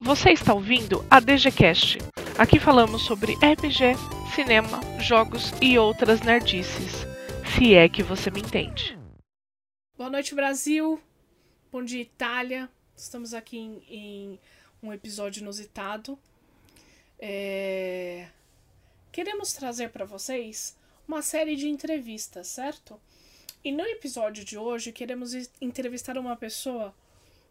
Você está ouvindo a DGCast. Aqui falamos sobre RPG, cinema, jogos e outras nerdices. Se é que você me entende. Boa noite, Brasil. Bom dia, Itália. Estamos aqui em, em um episódio inusitado. É... Queremos trazer para vocês uma série de entrevistas, certo? E no episódio de hoje queremos entrevistar uma pessoa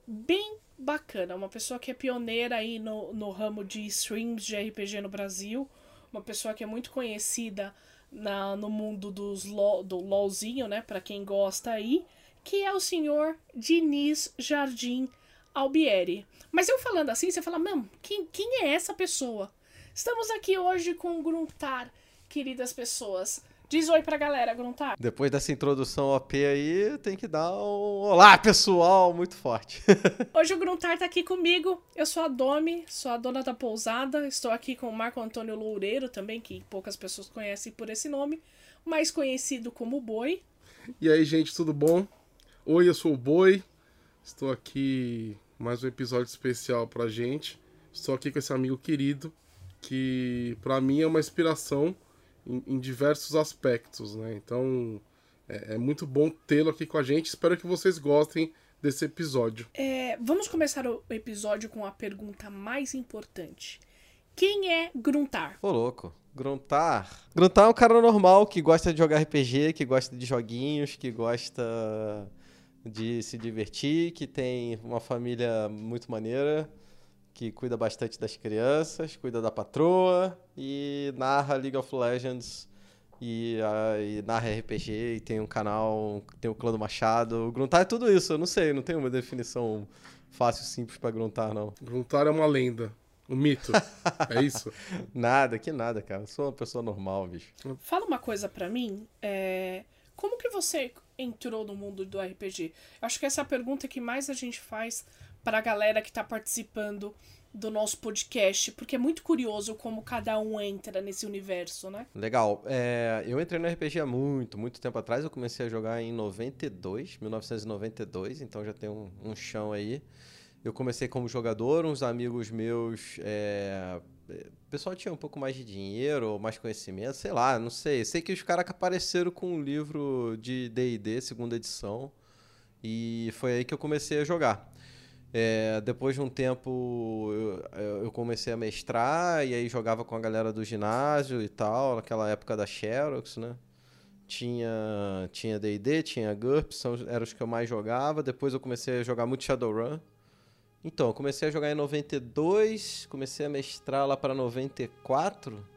bem bacana, uma pessoa que é pioneira aí no, no ramo de streams de RPG no Brasil, uma pessoa que é muito conhecida na, no mundo dos lo, do LOLzinho, né, para quem gosta aí, que é o senhor Diniz Jardim Albieri. Mas eu falando assim, você fala, mano, quem, quem é essa pessoa? Estamos aqui hoje com o Gruntar, queridas pessoas. Diz oi pra galera, Gruntar. Depois dessa introdução OP aí, tem que dar um olá, pessoal, muito forte. Hoje o Gruntar tá aqui comigo. Eu sou a Domi, sou a dona da pousada. Estou aqui com o Marco Antônio Loureiro também, que poucas pessoas conhecem por esse nome, mais conhecido como Boi. E aí, gente, tudo bom? Oi, eu sou o Boi. Estou aqui mais um episódio especial pra gente. Estou aqui com esse amigo querido que para mim é uma inspiração em, em diversos aspectos, né? Então é, é muito bom tê-lo aqui com a gente. Espero que vocês gostem desse episódio. É, vamos começar o episódio com a pergunta mais importante. Quem é Gruntar? Ô, louco. Gruntar. Gruntar é um cara normal que gosta de jogar RPG, que gosta de joguinhos, que gosta de se divertir, que tem uma família muito maneira que cuida bastante das crianças, cuida da patroa e narra League of Legends e, uh, e narra RPG e tem um canal, tem o Clã do Machado. O Gruntar é tudo isso, eu não sei, não tem uma definição fácil, simples para Gruntar, não. Gruntar é uma lenda. Um mito. é isso? Nada, que nada, cara. Eu sou uma pessoa normal, bicho. Fala uma coisa para mim. É... Como que você entrou no mundo do RPG? Acho que essa é a pergunta que mais a gente faz para a galera que está participando do nosso podcast, porque é muito curioso como cada um entra nesse universo, né? Legal. É, eu entrei no RPG há muito, muito tempo atrás. Eu comecei a jogar em 92, 1992, então já tem um, um chão aí. Eu comecei como jogador, uns amigos meus. É, o pessoal tinha um pouco mais de dinheiro mais conhecimento, sei lá, não sei. Sei que os caras apareceram com um livro de DD, segunda edição, e foi aí que eu comecei a jogar. É, depois de um tempo eu, eu, comecei a mestrar e aí jogava com a galera do ginásio e tal, naquela época da Xerox, né? Tinha tinha D&D, tinha GURPS, eram os que eu mais jogava. Depois eu comecei a jogar muito Shadowrun. Então, eu comecei a jogar em 92, comecei a mestrar lá para 94.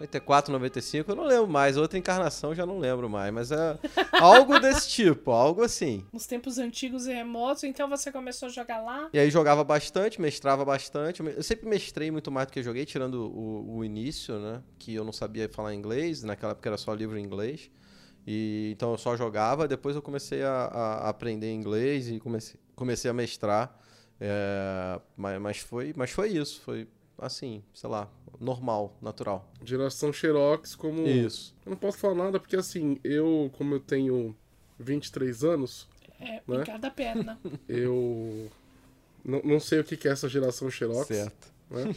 94, 95, eu não lembro mais. Outra encarnação já não lembro mais. Mas é algo desse tipo, algo assim. Nos tempos antigos e remotos, então você começou a jogar lá? E aí jogava bastante, mestrava bastante. Eu sempre mestrei muito mais do que joguei, tirando o, o início, né? Que eu não sabia falar inglês. Naquela época era só livro em inglês. E, então eu só jogava. Depois eu comecei a, a aprender inglês e comecei, comecei a mestrar. É, mas, mas, foi, mas foi isso. Foi assim, sei lá, normal, natural. Geração Xerox como. Isso. Eu não posso falar nada porque, assim, eu, como eu tenho 23 anos. É, né? cada perna. Eu. Não, não sei o que é essa geração Xerox. Certo. Né?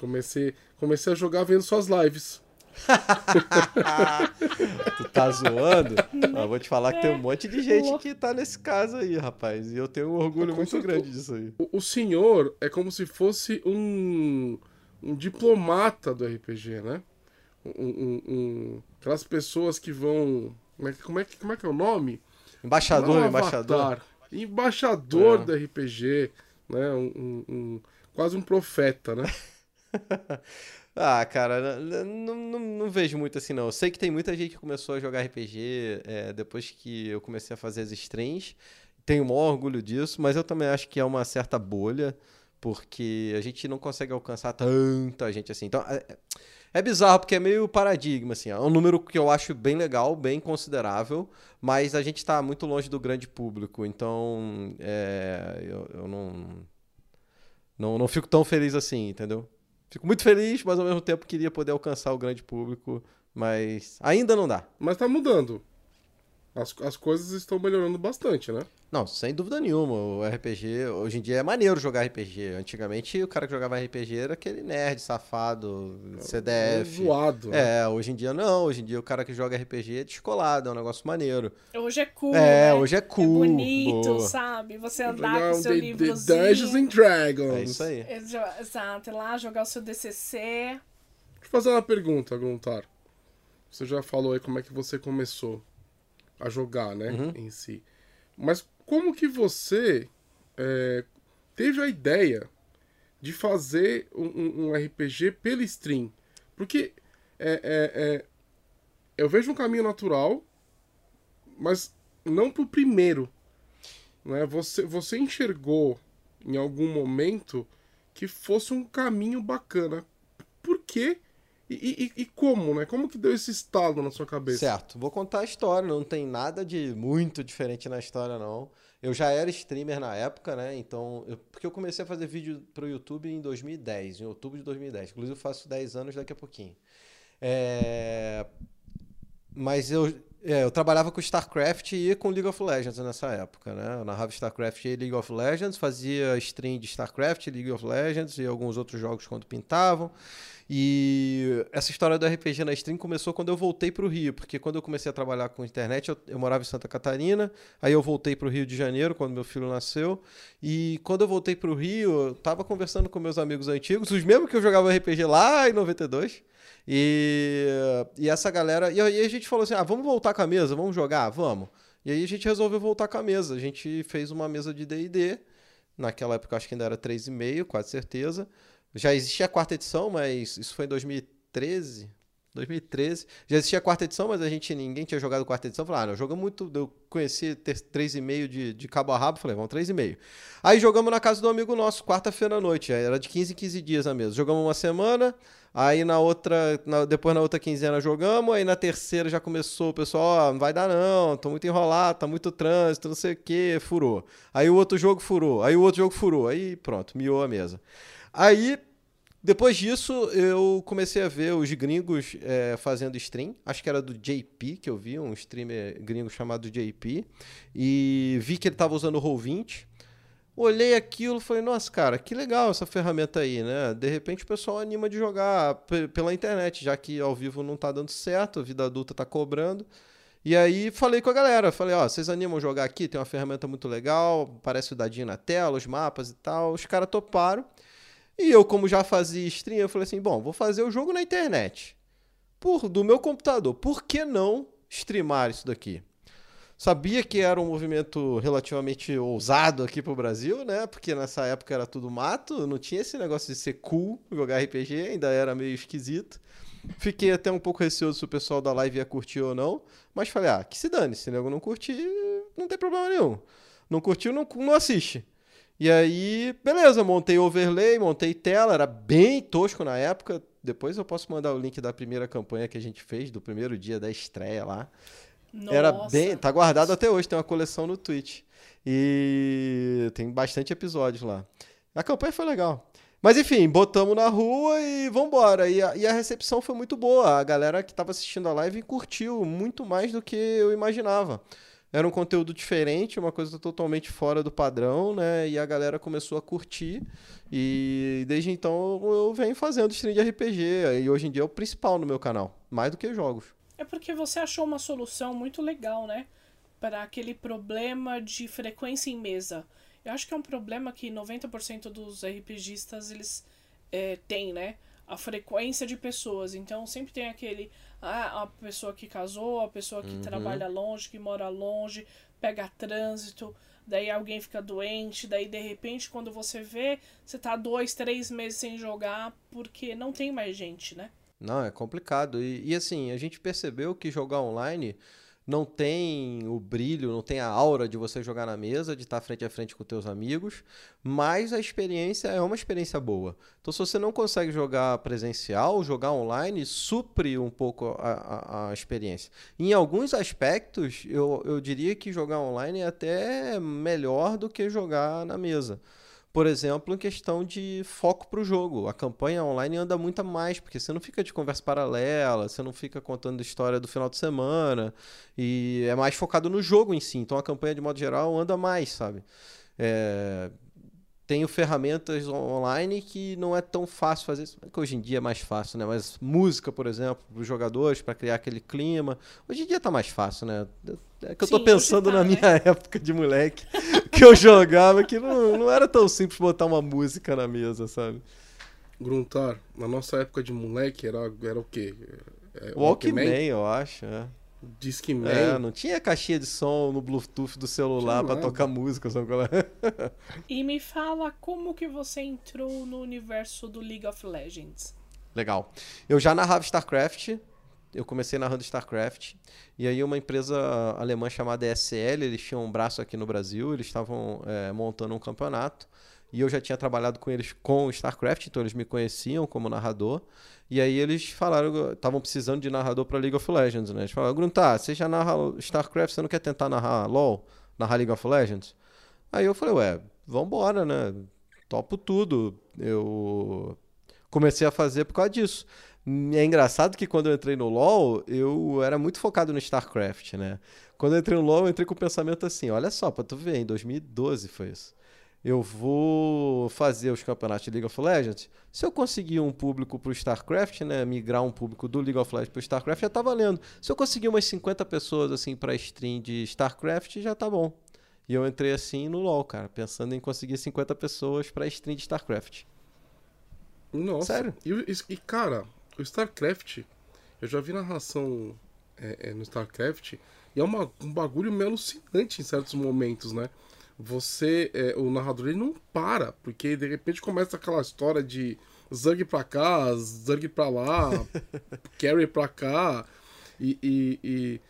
Comecei, comecei a jogar vendo suas lives. tu tá zoando? Eu vou te falar que tem um monte de gente que tá nesse caso aí, rapaz. E eu tenho um orgulho muito grande disso aí. O, o senhor é como se fosse um, um diplomata do RPG, né? Um, um, um, aquelas pessoas que vão. Como é, como, é, como é que é o nome? Embaixador, um embaixador. Embaixador é. do RPG, né? Um, quase um profeta, né? Ah, cara, não, não, não, vejo muito assim, não. Eu sei que tem muita gente que começou a jogar RPG é, depois que eu comecei a fazer as streams. Tenho o maior orgulho disso, mas eu também acho que é uma certa bolha, porque a gente não consegue alcançar tanta gente assim. Então, é, é bizarro, porque é meio paradigma, assim. É um número que eu acho bem legal, bem considerável, mas a gente está muito longe do grande público. Então, é, eu, eu não, não, não fico tão feliz assim, entendeu? Fico muito feliz, mas ao mesmo tempo queria poder alcançar o grande público, mas ainda não dá. Mas tá mudando. As, as coisas estão melhorando bastante, né? Não, sem dúvida nenhuma. O RPG, hoje em dia é maneiro jogar RPG. Antigamente o cara que jogava RPG era aquele nerd safado, CDF. Zoado. né? É, hoje em dia não. Hoje em dia o cara que joga RPG é descolado, é um negócio maneiro. Hoje é cool, É, né? hoje é cool, É bonito, boa. sabe? Você andar com um seu livrozinho. Dungeons and Dragons. É isso aí. Exa- Exato, ir lá jogar o seu DCC. Deixa eu fazer uma pergunta, Gruntar. Você já falou aí como é que você começou a jogar, né? Uhum. Em si. Mas como que você é, teve a ideia de fazer um, um- RPG pela stream? Porque é, é, é, eu vejo um caminho natural, mas não pro primeiro. Né? Você, você enxergou em algum momento que fosse um caminho bacana. Por quê? E, e- e como, né? Como que deu esse estalo na sua cabeça? Certo, vou contar a história, não tem nada de muito diferente na história, não. Eu já era streamer na época, né? Então, eu- porque eu comecei a fazer vídeo pro YouTube em 2010, em outubro de 2010. Inclusive, eu faço 10 anos daqui a pouquinho. É, Mas eu, é, eu trabalhava com StarCraft e com League of Legends nessa época, né? Eu narrava StarCraft e League of Legends, fazia stream de StarCraft, League of Legends e alguns outros jogos quando pintavam. E essa história do RPG na stream começou quando eu voltei para o Rio, porque quando eu comecei a trabalhar com internet, eu, eu morava em Santa Catarina, aí eu voltei para o Rio de Janeiro, quando meu filho nasceu, e quando eu voltei para o Rio, eu tava conversando com meus amigos antigos, os mesmos que eu jogava RPG lá em 92, e, e essa galera. E aí a gente falou assim: ah, vamos voltar com a mesa, vamos jogar? Vamos. E aí a gente resolveu voltar com a mesa. A gente fez uma mesa de DD. Naquela época acho que ainda era 3,5, quase certeza. Já existia a quarta edição, mas isso foi em 2013. 2013. Já existia a quarta edição, mas a gente ninguém tinha jogado quarta edição. Falei, ah, muito. Eu conheci ter 3,5 de, de cabo a rabo. Falei, vamos 3,5. Aí jogamos na casa do amigo nosso, quarta-feira à noite. Era de 15 em 15 dias a mesa. Jogamos uma semana. Aí na outra, na- depois na outra quinzena jogamos, aí na terceira já começou o pessoal, não vai dar não, tô muito enrolado, tá muito trânsito, não sei o que, furou. Aí o outro jogo furou, aí o outro jogo furou, aí pronto, miou a mesa. Aí, depois disso, eu comecei a ver os gringos é, fazendo stream, acho que era do JP que eu vi, um streamer gringo chamado JP, e vi que ele tava usando o Roll20, Olhei aquilo e falei, nossa, cara, que legal essa ferramenta aí, né? De repente o pessoal anima de jogar pe- pela internet, já que ao vivo não tá dando certo, a vida adulta tá cobrando. E aí falei com a galera, falei, ó, vocês animam jogar aqui? Tem uma ferramenta muito legal, parece o dadinho na tela, os mapas e tal. Os caras toparam. E eu, como já fazia stream, eu falei assim, bom, vou fazer o jogo na internet. Por, do meu computador. Por que não streamar isso daqui? Sabia que era um movimento relativamente ousado aqui pro Brasil, né? Porque nessa época era tudo mato, não tinha esse negócio de ser cool jogar RPG, ainda era meio esquisito. Fiquei até um pouco receoso se o pessoal da live ia curtir ou não, mas falei, ah, que se dane, se nego não curtir, não tem problema nenhum. Não curtiu, não, não assiste. E aí, beleza, montei overlay, montei tela, era bem tosco na época. Depois eu posso mandar o link da primeira campanha que a gente fez, do primeiro dia da estreia lá. Era Nossa. bem. Tá guardado até hoje, tem uma coleção no Twitch. E tem bastante episódios lá. A campanha foi legal. Mas enfim, botamos na rua e vambora. E a, e a recepção foi muito boa. A galera que tava assistindo a live curtiu muito mais do que eu imaginava. Era um conteúdo diferente, uma coisa totalmente fora do padrão, né? E a galera começou a curtir. E desde então eu venho fazendo stream de RPG. E hoje em dia é o principal no meu canal. Mais do que jogos. É porque você achou uma solução muito legal, né? Para aquele problema de frequência em mesa. Eu acho que é um problema que 90% dos RPGistas eles é, têm, né? A frequência de pessoas. Então sempre tem aquele. Ah, a pessoa que casou, a pessoa que trabalha longe, que mora longe, pega trânsito, daí alguém fica doente, daí de repente quando você vê, você tá dois, três meses sem jogar porque não tem mais gente, né? Não, é complicado. E, e, assim, a gente percebeu que jogar online não tem o brilho, não tem a aura de você jogar na mesa, de estar frente a frente com teus amigos, mas a experiência é uma experiência boa. Então, se você não consegue jogar presencial, jogar online supre um pouco a, a, a experiência. Em alguns aspectos, eu, eu diria que jogar online é até melhor do que jogar na mesa. Por exemplo, em questão de foco para o jogo. A campanha online anda muito mais, porque você não fica de conversa paralela, você não fica contando história do final de semana, e é mais focado no jogo em si. Então a campanha, de modo geral, anda mais, sabe? É, tenho ferramentas online que não é tão fácil fazer isso, que hoje em dia é mais fácil, né? Mas música, por exemplo, para os jogadores, para criar aquele clima. Hoje em dia tá mais fácil, né? É que eu tô Sim, pensando hoje tá, na minha né? época de moleque, que eu jogava, que não, não era tão simples botar uma música na mesa, sabe? Gruntar, na nossa época de moleque, era, era o quê? É, Walkman, eu acho, é. Discman. É, não tinha caixinha de som no Bluetooth do celular para tocar música, sabe qual é? E me fala como que você entrou no universo do League of Legends. Legal. Eu já narrava StarCraft. Eu comecei narrando StarCraft. E aí uma empresa alemã chamada ESL, eles tinham um braço aqui no Brasil, eles estavam é, montando um campeonato. E eu já tinha trabalhado com eles com StarCraft, então eles me conheciam como narrador. E aí eles falaram, estavam precisando de narrador para League of Legends, né? Eles falaram, Gruntar, você já narra StarCraft, você não quer tentar narrar LoL? Narrar League of Legends? Aí eu falei, ué, vambora, né? Topo tudo. Eu comecei a fazer por causa disso. É engraçado que quando eu entrei no LoL, eu era muito focado no StarCraft, né? Quando eu entrei no LoL, eu entrei com o pensamento assim, olha só, pra tu ver, em 2012 foi isso. Eu vou fazer os campeonatos de League of Legends. Se eu conseguir um público pro StarCraft, né, migrar um público do League of Legends pro StarCraft, já tá valendo. Se eu conseguir umas 50 pessoas assim para stream de StarCraft, já tá bom. E eu entrei assim no LoL, cara, pensando em conseguir 50 pessoas pra stream de StarCraft. Nossa. Sério? E, o- e, cara, o StarCraft, eu já vi narração é, é, no StarCraft, e é uma, um bagulho meio alucinante em certos momentos, né? Você, é, o narrador, ele não para, porque de repente começa aquela história de Zerg pra cá, Zerg pra lá, Carry pra cá, e. e- e-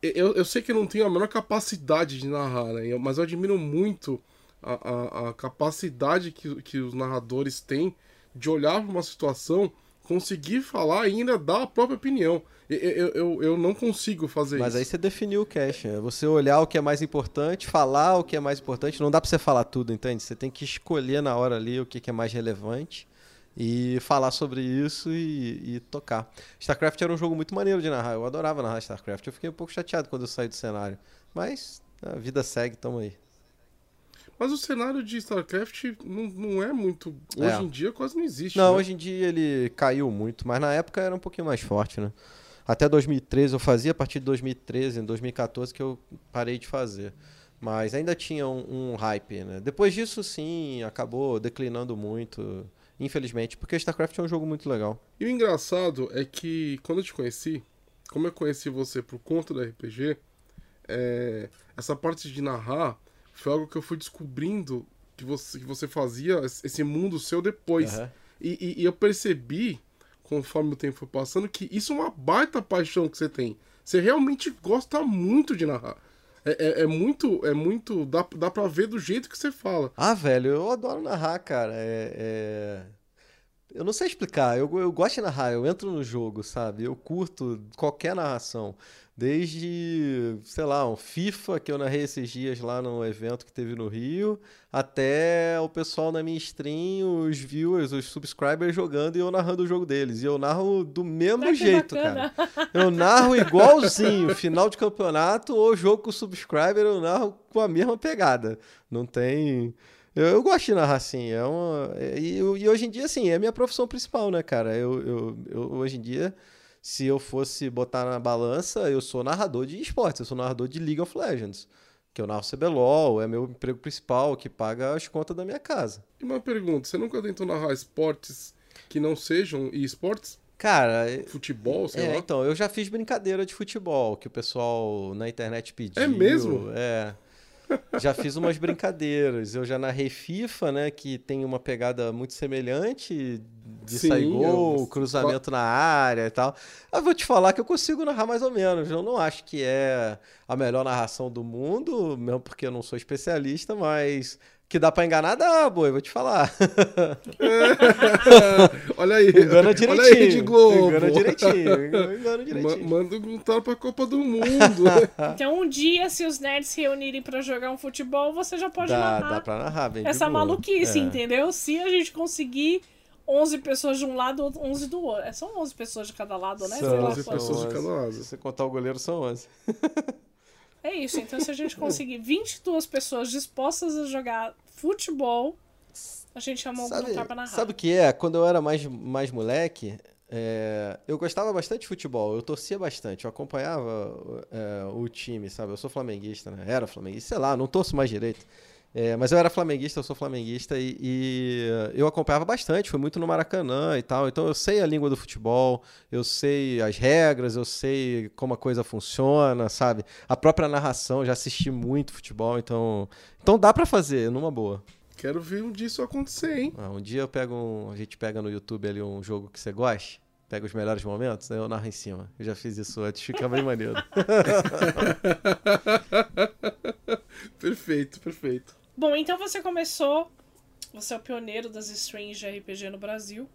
eu, eu sei que eu não tenho a menor capacidade de narrar, né? Mas eu admiro muito a, a, a capacidade que, que os narradores têm de olhar para uma situação, conseguir falar e ainda dar a própria opinião. Eu, eu, eu, não consigo fazer Mas aí isso. você definiu o cache. É você olhar o que é mais importante, falar o que é mais importante. Não dá pra você falar tudo, entende? Você tem que escolher na hora ali o que que é mais relevante e falar sobre isso e, e tocar. StarCraft era um jogo muito maneiro de narrar. Eu adorava narrar StarCraft. Eu fiquei um pouco chateado quando eu saí do cenário. Mas a vida segue, tamo aí. Mas o cenário de StarCraft não, não é muito. Hoje É. em dia quase não existe. Não, né? hoje em dia ele caiu muito, mas na época era um pouquinho mais forte, né? Até 2013 eu fazia, a partir de 2013, em 2014 que eu parei de fazer. Mas ainda tinha um, um hype, né? Depois disso, sim, acabou declinando muito, infelizmente, porque StarCraft é um jogo muito legal. E o engraçado é que quando eu te conheci, como eu conheci você por conta do RPG, é, essa parte de narrar foi algo que eu fui descobrindo que você, que você fazia esse mundo seu depois. Aham. E, e- e eu percebi, conforme o tempo foi passando, que isso é uma baita paixão que você tem. Você realmente gosta muito de narrar. É, é- é muito, é muito. Dá, dá pra ver do jeito que você fala. Ah, velho, eu adoro narrar, cara. É, é- Eu não sei explicar. Eu, eu gosto de narrar, eu entro no jogo, sabe? Eu curto qualquer narração. Desde, sei lá, um FIFA que eu narrei esses dias lá no evento que teve no Rio, até o pessoal na minha stream, os viewers, os subscribers jogando e eu narrando o jogo deles. E eu narro do mesmo que jeito, bacana. cara. Eu narro igualzinho, final de campeonato ou jogo com subscriber, eu narro com a mesma pegada. Não tem. Eu, eu gosto de narrar assim. É uma... e, e hoje em dia, assim, é a minha profissão principal, né, cara? Eu, eu, eu- hoje em dia, se eu fosse botar na balança, eu sou narrador de esportes, eu sou narrador de League of Legends. Que eu narro CBLOL, é meu emprego principal, que paga as contas da minha casa. E uma pergunta: você nunca tentou narrar esportes que não sejam esportes? Cara, Futebol, sei É, lá. então, eu já fiz brincadeira de futebol, que o pessoal na internet pediu. É mesmo? É. Já fiz umas brincadeiras. Eu já narrei FIFA, né, que tem uma pegada muito semelhante de Sim, sair gol, eu- cruzamento na área e tal. Eu vou te falar que eu consigo narrar mais ou menos. Eu não acho que é a melhor narração do mundo, mesmo porque eu não sou especialista, mas Que dá pra enganar, dá, boi, vou te falar. olha aí. Engana direitinho. Olha aí, de Globo. Engana direitinho. Engana direitinho. Ma manda um tal pra Copa do Mundo. Então, um dia, se os nerds se reunirem pra jogar um futebol, você já pode dá, narrar dá pra narrar, bem essa maluquice, É. entendeu? Se a gente conseguir 11 pessoas de um lado, 11 do outro. É, São 11 pessoas de cada lado, né? São Sei lá 11 quantas. pessoas de cada lado. Se você contar o goleiro, são 11. É isso, então se a gente conseguir 22 pessoas dispostas a jogar futebol, a gente chama algum Sabe, lugar pra narrar. sabe o que é? Quando eu era mais, mais moleque, é, eu gostava bastante de futebol, eu torcia bastante, eu acompanhava é, o time, sabe? Eu sou flamenguista, né? Era flamenguista, sei lá, não torço mais direito. É, mas eu era flamenguista, eu sou flamenguista e, e eu acompanhava bastante, fui muito no Maracanã e tal, então eu sei a língua do futebol, eu sei as regras, eu sei como a coisa funciona, sabe? A própria narração, já assisti muito futebol, então, então dá pra fazer, numa boa. Quero ver um dia isso acontecer, hein? Ah, um dia eu pego um, a gente pega no YouTube ali um jogo que você goste, pega os melhores momentos, eu narro em cima. Eu já fiz isso antes, fica bem maneiro. perfeito, perfeito. Bom, então você começou. Você é o pioneiro das streams de RPG no Brasil.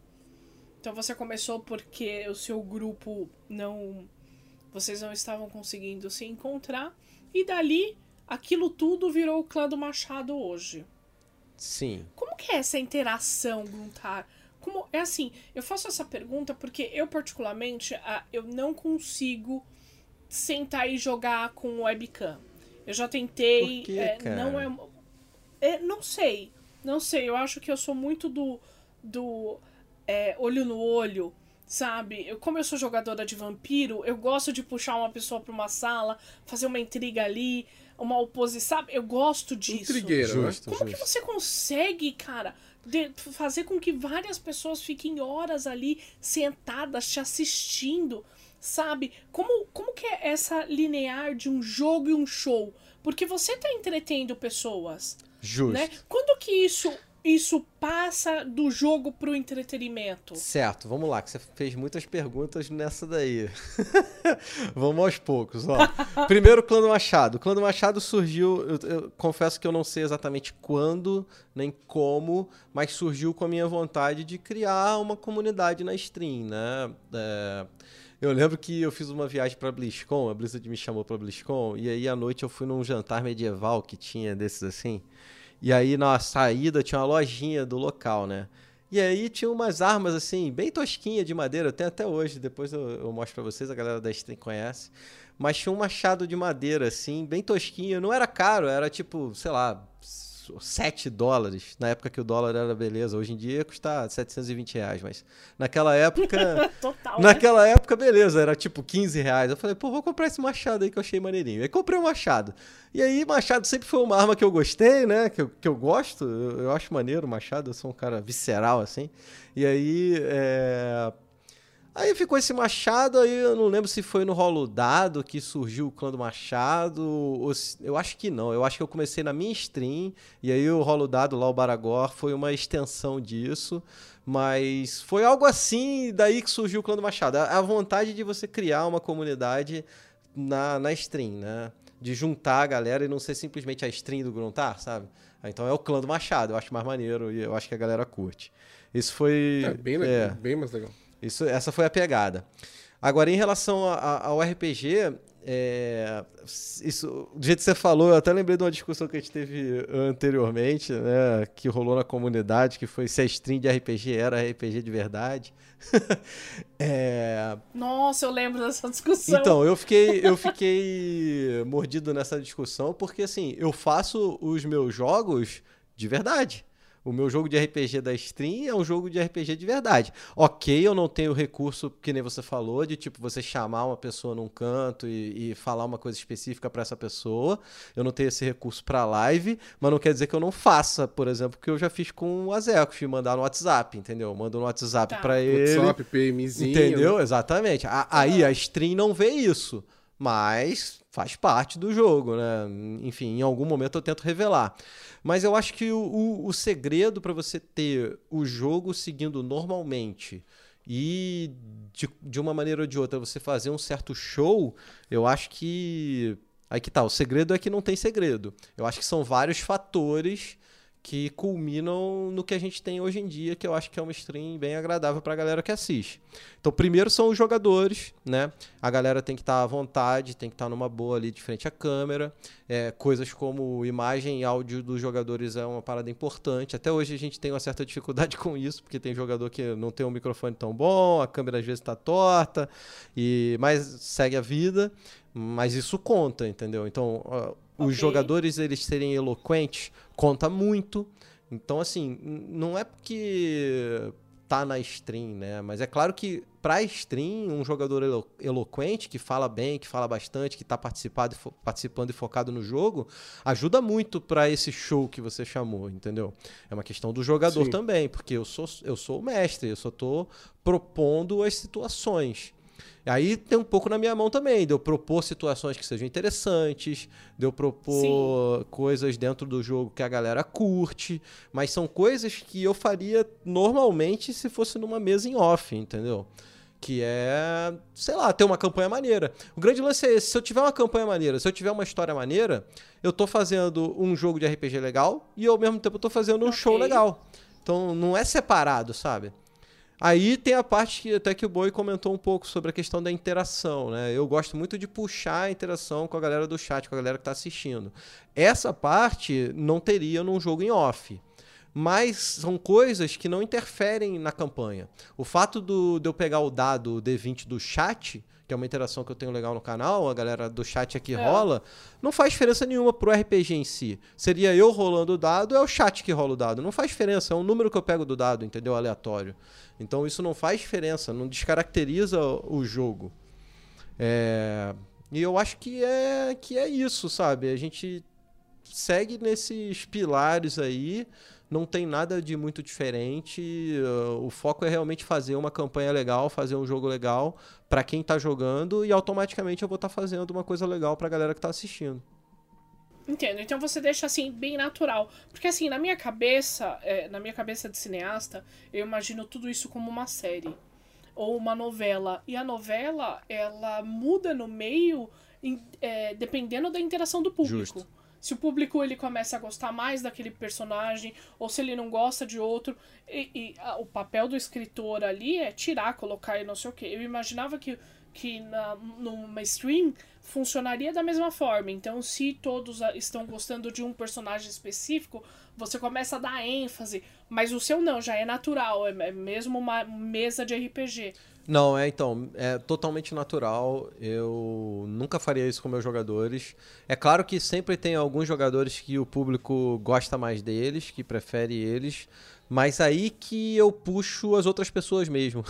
Então você começou porque o seu grupo não. Vocês não estavam conseguindo se encontrar. E dali, aquilo tudo virou o clã do Machado hoje. Sim. Como que é essa interação, Gruntar? Como é assim, eu faço essa pergunta porque eu particularmente, eu não consigo sentar e jogar com webcam. Eu já tentei, quê, é, não é, é, não sei, não sei. Eu acho que eu sou muito do do é, olho no olho, sabe? Eu, como eu sou jogadora de vampiro, eu gosto de puxar uma pessoa pra uma sala, fazer uma intriga ali, uma oposição, sabe? Eu gosto disso. Intrigueira, né? Justo, Como que você consegue, cara, de- fazer com que várias pessoas fiquem horas ali sentadas te assistindo, sabe? Como, como que é essa linear de um jogo e um show? Porque você tá entretendo pessoas, Justo. né? Quando que isso isso passa do jogo pro entretenimento? Certo, vamos lá, que você fez muitas perguntas nessa daí. vamos aos poucos, ó. Primeiro, o Clã do Machado. O Clã do Machado surgiu, eu, eu confesso que eu não sei exatamente quando, nem como, mas surgiu com a minha vontade de criar uma comunidade na stream, né? É, eu lembro que eu fiz uma viagem pra BlizzCon, a Blizzard me chamou pra BlizzCon, e aí à noite eu fui num jantar medieval que tinha desses assim. E aí na saída tinha uma lojinha do local, né? E aí tinha umas armas assim, bem tosquinha de madeira, tenho até hoje, depois eu, eu mostro pra vocês, a galera da stream conhece. Mas tinha um machado de madeira assim, bem tosquinho, não era caro, era tipo, sei lá, 7 dólares, na época que o dólar era beleza, hoje em dia ia custar 720 reais, mas naquela época... Total, né? Naquela época, beleza, era tipo 15 reais. Eu falei, pô, vou comprar esse machado aí que eu achei maneirinho. Aí comprei o machado. E aí, machado sempre foi uma arma que eu gostei, né? Que eu, que eu gosto. Eu, eu acho maneiro o machado, eu sou um cara visceral, assim. E aí, é... Aí ficou esse machado, aí eu não lembro se foi no rolo dado que surgiu o clã do machado, ou se- eu acho que não, eu acho que eu comecei na minha stream, e aí o rolo dado lá, o Baragor, foi uma extensão disso, mas foi algo assim, daí que surgiu o clã do machado, a, a vontade de você criar uma comunidade na, na stream, né? De juntar a galera e não ser simplesmente a stream do Gruntar, sabe? Ah, Então é o clã do machado, eu acho mais maneiro e eu acho que a galera curte. Isso foi... É bem legal, bem mais legal. Isso, essa foi a pegada. Agora, em relação a- a- ao RPG, é, isso, do jeito que você falou, eu até lembrei de uma discussão que a gente teve anteriormente, né, que rolou na comunidade, que foi se a stream de RPG era RPG de verdade. É, Nossa, eu lembro dessa discussão. então, eu fiquei, eu fiquei mordido nessa discussão porque, assim, eu faço os meus jogos de verdade. O meu jogo de RPG da stream é um jogo de RPG de verdade. Ok, eu não tenho recurso, que nem você falou, de tipo você chamar uma pessoa num canto e, e falar uma coisa específica pra essa pessoa. Eu não tenho esse recurso pra live, mas não quer dizer que eu não faça, por exemplo, que eu já fiz com o Azecos, de mandar no WhatsApp, entendeu? Eu mando no WhatsApp Tá. pra ele. WhatsApp, PMzinho. Entendeu? Exatamente. A- aí a stream não vê isso, mas faz parte do jogo, né? Enfim, em algum momento eu tento revelar. Mas eu acho que o, o, o segredo para você ter o jogo seguindo normalmente e de, de uma maneira ou de outra você fazer um certo show, eu acho que. Aí que tá, o segredo é que não tem segredo. Eu acho que são vários fatores que culminam no que a gente tem hoje em dia, que eu acho que é uma stream bem agradável para a galera que assiste. Então, primeiro são os jogadores, né? A galera tem que estar tá à vontade, tem que estar tá numa boa ali de frente à câmera. É, coisas como imagem e áudio dos jogadores é uma parada importante. Até hoje a gente tem uma certa dificuldade com isso, porque tem jogador que não tem um microfone tão bom, a câmera às vezes está torta, e mas segue a vida. Mas isso conta, entendeu? Então, os okay. jogadores eles serem eloquentes conta muito. Então, assim, não é porque tá na stream, né? Mas é claro que para stream, um jogador elo eloquente, que fala bem, que fala bastante, que tá participado, participando e focado no jogo, ajuda muito para esse show que você chamou, entendeu? É uma questão do jogador Sim. também, porque eu sou, eu sou o mestre, eu só tô propondo as situações. Aí tem um pouco na minha mão também, de eu propor situações que sejam interessantes, de eu propor Sim. coisas dentro do jogo que a galera curte, mas são coisas que eu faria normalmente se fosse numa mesa em off, entendeu? Que é, sei lá, ter uma campanha maneira. O grande lance é esse: se eu tiver uma campanha maneira, se eu tiver uma história maneira, eu tô fazendo um jogo de RPG legal e ao mesmo tempo eu tô fazendo um okay. show legal. Então não é separado, sabe? Aí tem a parte que até que o Boi comentou um pouco sobre a questão da interação, né? Eu gosto muito de puxar a interação com a galera do chat, com a galera que está assistindo. Essa parte não teria num jogo em off. Mas são coisas que não interferem na campanha. O fato do, de eu pegar o dado D20 do chat que é uma interação que eu tenho legal no canal, a galera do chat aqui é. rola, não faz diferença nenhuma pro RPG em si. Seria eu rolando o dado, é o chat que rola o dado. Não faz diferença, é um número que eu pego do dado, entendeu? Aleatório. Então isso não faz diferença, não descaracteriza o jogo. É... E eu acho que é, que é isso, sabe? A gente segue nesses pilares aí não tem nada de muito diferente. O foco é realmente fazer uma campanha legal, fazer um jogo legal para quem está jogando e automaticamente eu vou estar tá fazendo uma coisa legal para a galera que está assistindo. Entendo. Então você deixa assim bem natural, porque assim na minha cabeça, é, na minha cabeça de cineasta, eu imagino tudo isso como uma série ou uma novela. E a novela ela muda no meio, é, dependendo da interação do público. Justo se o público ele começa a gostar mais daquele personagem ou se ele não gosta de outro. E, e a, o papel do escritor ali é tirar, colocar e não sei o que. Eu imaginava que, que na, numa stream funcionaria da mesma forma. Então, se todos estão gostando de um personagem específico, você começa a dar ênfase. Mas o seu não, já é natural, é, é mesmo uma mesa de RPG. Não, é então, é totalmente natural. Eu nunca faria isso com meus jogadores. É claro que sempre tem alguns jogadores que o público gosta mais deles, que prefere eles, mas aí que eu puxo as outras pessoas mesmo.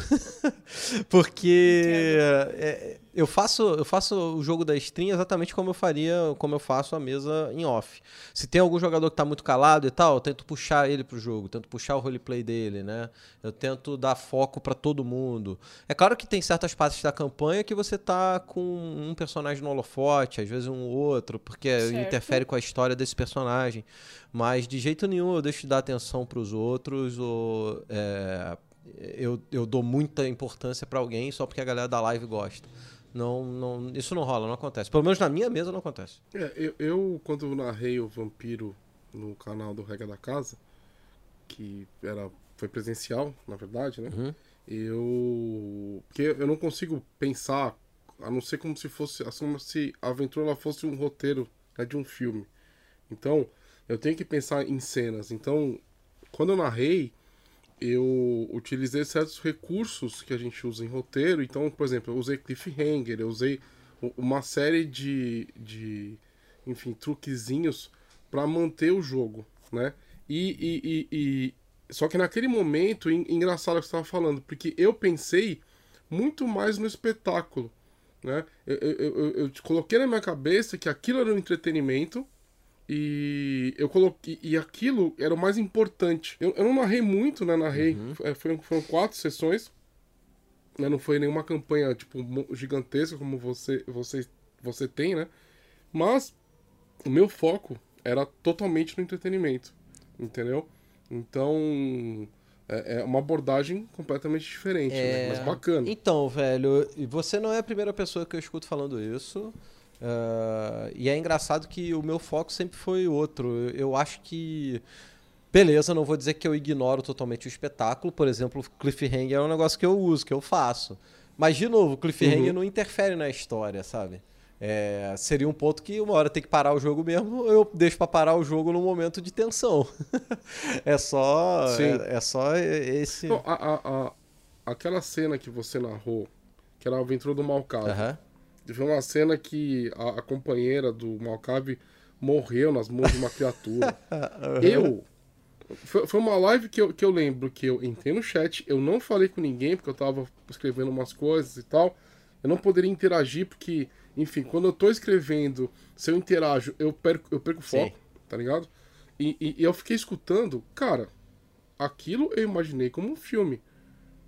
Porque é, eu faço, eu faço o jogo da stream exatamente como eu faria, como eu faço a mesa em off. Se tem algum jogador que está muito calado e tal, eu tento puxar ele pro jogo, tento puxar o roleplay dele, né? Eu tento dar foco para todo mundo. É claro que tem certas partes da campanha que você tá com um personagem no holofote, às vezes um outro, porque certo. interfere com a história desse personagem. Mas de jeito nenhum eu deixo de dar atenção para os outros ou é, eu, eu dou muita importância para alguém só porque a galera da live gosta. Não, não, isso não rola, não acontece. Pelo menos na minha mesa não acontece. É, eu, eu quando narrei o Vampiro no canal do Regra da Casa, que era foi presencial, na verdade, né? Uhum. Eu. Porque eu não consigo pensar, a não ser como se fosse. Como se a aventura ela fosse um roteiro né, de um filme. Então, eu tenho que pensar em cenas. Então, quando eu narrei, eu utilizei certos recursos que a gente usa em roteiro. Então, por exemplo, eu usei cliffhanger, eu usei uma série de, de enfim, truquezinhos para manter o jogo, né? E, e, e, e, só que naquele momento, engraçado o que você estava falando, porque eu pensei muito mais no espetáculo, né? Eu, eu, eu, eu coloquei na minha cabeça que aquilo era um entretenimento e eu coloquei. E aquilo era o mais importante. Eu, eu não narrei muito, né? Narrei. Uhum. É, foram, foram quatro sessões. Né? Não foi nenhuma campanha, tipo, gigantesca como você, você, você tem, né? Mas o meu foco era totalmente no entretenimento. Entendeu? Então. É, é uma abordagem completamente diferente, é... né? mas bacana. Então, velho, você não é a primeira pessoa que eu escuto falando isso. Uh, e é engraçado que o meu foco sempre foi outro. Eu, acho que Beleza, não vou dizer que eu ignoro totalmente o espetáculo. Por exemplo, cliffhanger é um negócio que eu uso, que eu faço. Mas, de novo, cliffhanger uhum. não interfere na história, sabe? É, seria um ponto que uma hora tem que parar o jogo mesmo, eu deixo para parar o jogo no momento de tensão. é só é, é, só esse. Não, a, a, a, aquela cena que você narrou, que era a aventura do Malcave. Uhum. Foi uma cena que a, a companheira do Malcave morreu nas mãos de uma criatura. Eu. Foi, foi uma live que eu, que eu lembro que eu entrei no chat, eu não falei com ninguém, porque eu tava escrevendo umas coisas e tal. Eu não poderia interagir porque enfim, quando eu tô escrevendo, se eu interajo, eu perco, eu perco foco, Sim. tá ligado? E, e, e, eu fiquei escutando, cara, aquilo eu imaginei como um filme.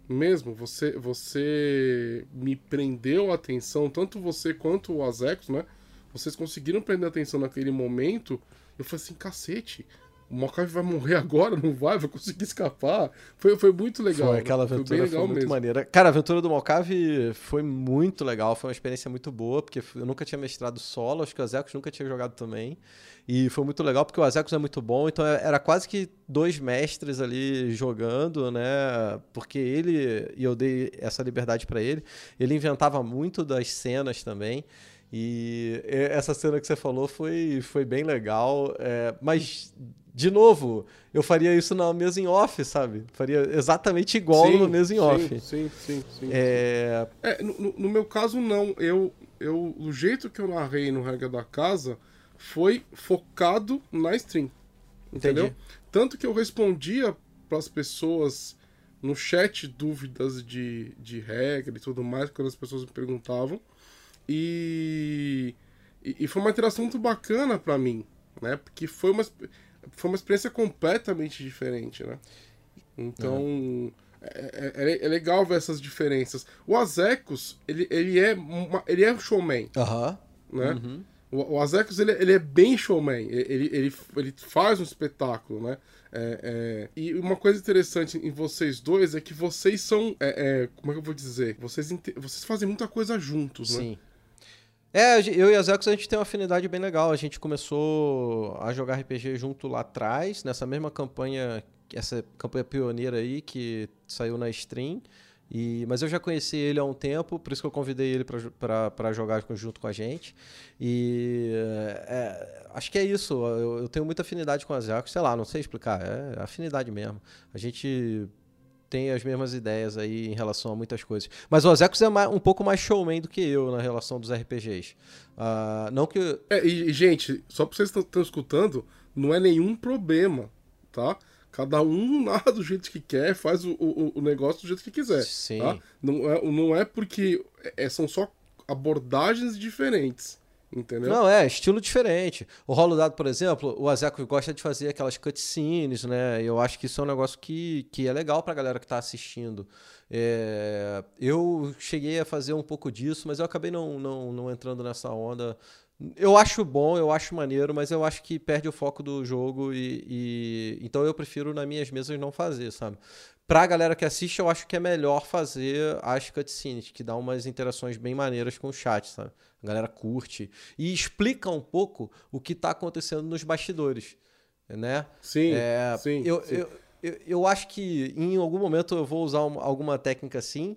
Mesmo, você você me prendeu a atenção, tanto você quanto o Azecos, né? Vocês conseguiram prender a atenção naquele momento. Eu falei assim, cacete, o Mocave vai morrer agora, não vai? Vai conseguir escapar? Foi, foi muito legal. Foi, aquela aventura foi, foi muito mesmo. maneira. Cara, a aventura do Mocave foi muito legal, foi uma experiência muito boa, porque eu nunca tinha mestrado solo, acho que o Azecos nunca tinha jogado também. E foi muito legal, porque o Azecos é muito bom, então é, era quase que dois mestres ali jogando, né? Porque ele, e eu dei essa liberdade para ele, ele inventava muito das cenas também. E essa cena que você falou foi, foi bem legal, é, mas de novo, eu faria isso na mesa em off, sabe? Faria exatamente igual sim, no mesa em off. Sim, sim, sim. É... é no, no, meu caso, não. Eu, eu, o jeito que eu narrei no Regra da Casa foi focado na stream. Entendeu? Entendi. Tanto que eu respondia para as pessoas no chat dúvidas de, de regra e tudo mais, quando as pessoas me perguntavam. E, e, foi uma interação muito bacana para mim, né? Porque foi uma foi uma experiência completamente diferente, né? Então, é, é, é, é legal ver essas diferenças. O Azecos, ele, ele, é, uma, ele é showman, uhum. né? Uhum. O, o Azecos, ele, ele é bem showman, ele, ele, ele faz um espetáculo, né? É, é, e uma coisa interessante em vocês dois é que vocês são. É, é como é que eu vou dizer? Vocês, vocês fazem muita coisa juntos, né? Sim. É, eu e a Zecos a gente tem uma afinidade bem legal. A gente começou a jogar RPG junto lá atrás, nessa mesma campanha, essa campanha pioneira aí que saiu na stream. E, mas eu já conheci ele há um tempo, por isso que eu convidei ele para jogar junto com a gente. E é, acho que é isso. Eu, eu, tenho muita afinidade com a Zecos, sei lá, não sei explicar. É afinidade mesmo. A gente tem as mesmas ideias aí em relação a muitas coisas. Mas o Ozekos é um pouco mais showman do que eu na relação dos RPGs. Uh, ah, não que. É, e, gente, só pra vocês que estão escutando, não é nenhum problema, tá? Cada um narra do jeito que quer, faz o, o, o negócio do jeito que quiser. Sim. Tá? Não, é, não é porque. É, são só abordagens diferentes. Entendeu? Não, é, estilo diferente. O rolo dado, por exemplo, o Azeco gosta de fazer aquelas cutscenes, né? Eu acho que isso é um negócio que, que é legal pra galera que tá assistindo. É, eu cheguei a fazer um pouco disso, mas eu acabei não, não, não entrando nessa onda. Eu acho bom, eu acho maneiro, mas eu acho que perde o foco do jogo e, e, então eu prefiro nas minhas mesas não fazer, sabe? Pra galera que assiste, eu acho que é melhor fazer as cutscenes, que dá umas interações bem maneiras com o chat, sabe? A galera curte. E explica um pouco o que está acontecendo nos bastidores, né? Sim, é, sim, eu, sim. Eu, eu, eu, acho que em algum momento eu vou usar uma, alguma técnica assim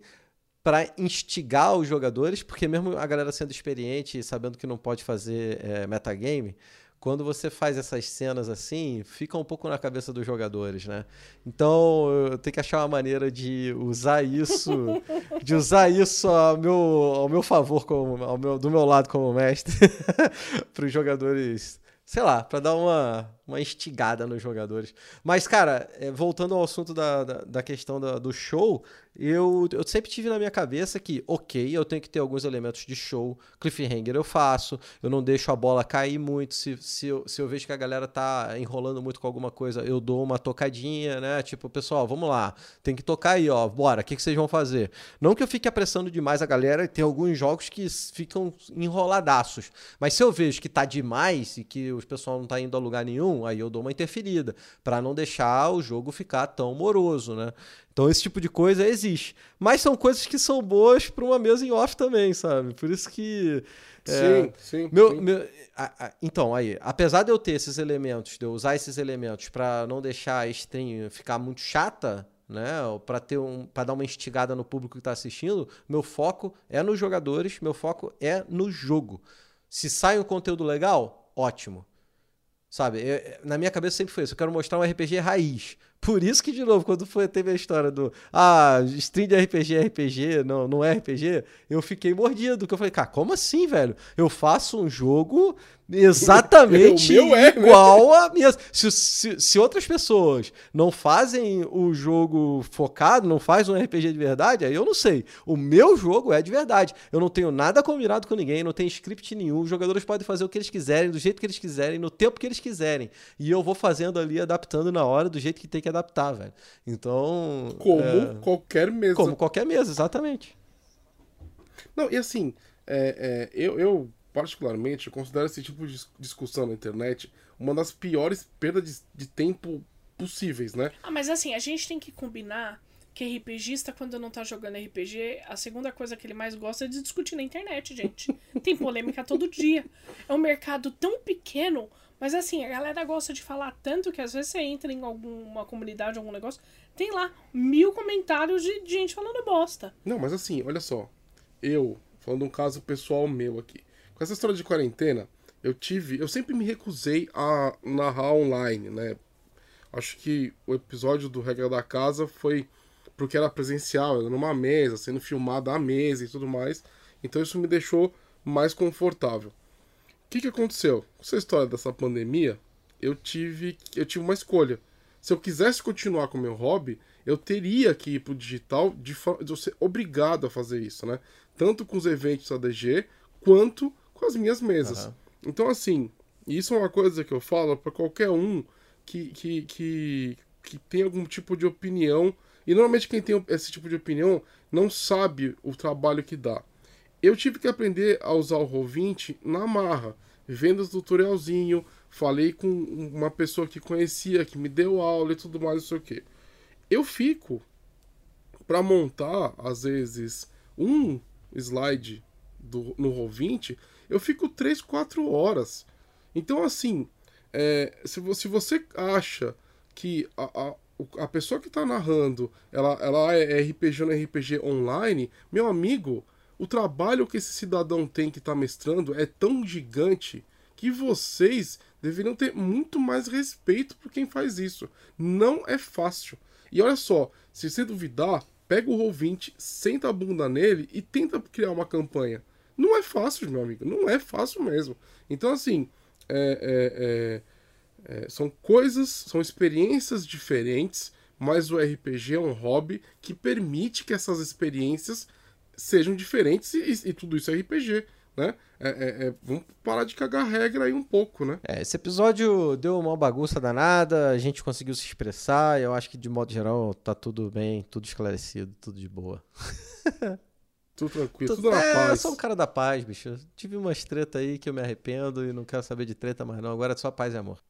para instigar os jogadores, porque mesmo a galera sendo experiente e sabendo que não pode fazer é, metagame, quando você faz essas cenas assim, fica um pouco na cabeça dos jogadores, né? Então eu tenho que achar uma maneira de usar isso, de usar isso ao meu, ao meu favor, como, ao meu, do meu lado como mestre, para os jogadores, sei lá, para dar uma, uma instigada nos jogadores. Mas, cara, é, voltando ao assunto da, da, da questão da, do show, eu, eu sempre tive na minha cabeça que, ok, eu tenho que ter alguns elementos de show, cliffhanger eu faço, eu não deixo a bola cair muito, se, se, eu, se eu vejo que a galera tá enrolando muito com alguma coisa, eu dou uma tocadinha, né? Tipo, pessoal, vamos lá, tem que tocar aí, ó, bora, o que, que vocês vão fazer? Não que eu fique apressando demais a galera, tem alguns jogos que ficam enroladaços, mas se eu vejo que tá demais e que o pessoal não tá indo a lugar nenhum, aí eu dou uma interferida, para não deixar o jogo ficar tão moroso, né? Então esse tipo de coisa existe. Mas são coisas que são boas para uma mesa em off também, sabe? Por isso que. É, sim, sim. Meu, sim. Meu, a, a, então, aí, apesar de eu ter esses elementos, de eu usar esses elementos para não deixar a stream ficar muito chata, né, para ter um, para dar uma instigada no público que está assistindo, meu foco é nos jogadores, meu foco é no jogo. Se sai um conteúdo legal, ótimo. Sabe, eu, na minha cabeça sempre foi isso. Eu quero mostrar um RPG raiz. Por isso que, de novo, quando foi, teve a história do ah, stream de RPG RPG, não, não é RPG, eu fiquei mordido. Que eu falei, cara, como assim, velho? Eu faço um jogo exatamente é, igual né? a minha. Se, se, se, outras pessoas não fazem o jogo focado, não faz um RPG de verdade, aí eu não sei. O meu jogo é de verdade. Eu não tenho nada combinado com ninguém, não tenho script nenhum. Os jogadores podem fazer o que eles quiserem, do jeito que eles quiserem, no tempo que eles quiserem. E eu vou fazendo ali, adaptando na hora, do jeito que tem que adaptar, velho. Então. Como é... qualquer mesa. Como qualquer mesa, exatamente. Não, e assim, é, é, eu, eu particularmente, eu considero esse tipo de discussão na internet uma das piores perdas de, de tempo possíveis, né? Ah, mas assim, a gente tem que combinar que RPGista, quando não tá jogando RPG, a segunda coisa que ele mais gosta é de discutir na internet, gente. Tem polêmica todo dia. É um mercado tão pequeno, mas assim, a galera gosta de falar tanto que às vezes você entra em alguma comunidade, algum negócio, tem lá mil comentários de gente falando bosta. Não, mas assim, olha só. Eu, falando um caso pessoal meu aqui. Com essa história de quarentena, eu tive. Eu sempre me recusei a narrar online, né? Acho que o episódio do Regra da Casa foi porque era presencial, era numa mesa, sendo filmada à mesa e tudo mais. Então isso me deixou mais confortável. O que, que aconteceu? Com essa história dessa pandemia, eu tive, eu tive uma escolha. Se eu quisesse continuar com o meu hobby, eu teria que ir pro digital de, de ser obrigado a fazer isso, né? Tanto com os eventos ADG, quanto com as minhas mesas. Uhum. Então, assim, isso é uma coisa que eu falo para qualquer um que, que, que, que tem algum tipo de opinião. E normalmente quem tem esse tipo de opinião não sabe o trabalho que dá. Eu tive que aprender a usar o Roll20 na marra, vendo os tutorialzinho, falei com uma pessoa que conhecia, que me deu aula e tudo mais, não sei o que. Eu fico para montar, às vezes, um slide do, no Roll20 eu fico 3, 4 horas. Então, assim, é, se, se você acha que a, a, a pessoa que está narrando ela, ela é RPG no RPG online, meu amigo, o trabalho que esse cidadão tem que está mestrando é tão gigante que vocês deveriam ter muito mais respeito por quem faz isso. Não é fácil. E olha só, se você duvidar, pega o Roll20, senta a bunda nele e tenta criar uma campanha. Não é fácil, meu amigo. Não é fácil mesmo. Então, assim, é, é, é, é são coisas, são experiências diferentes, mas o RPG é um hobby que permite que essas experiências sejam diferentes e, e tudo isso é RPG. Né? É, é, vamos parar de cagar regra aí um pouco, né? Esse episódio deu uma bagunça danada, a gente conseguiu se expressar, eu acho que de modo geral tá tudo bem, tudo esclarecido, tudo de boa. Tudo tranquilo, tudo, na é, paz. Eu sou um cara da paz, bicho. Eu tive umas treta aí que eu me arrependo e não quero saber de treta mais não. Agora é só paz e amor.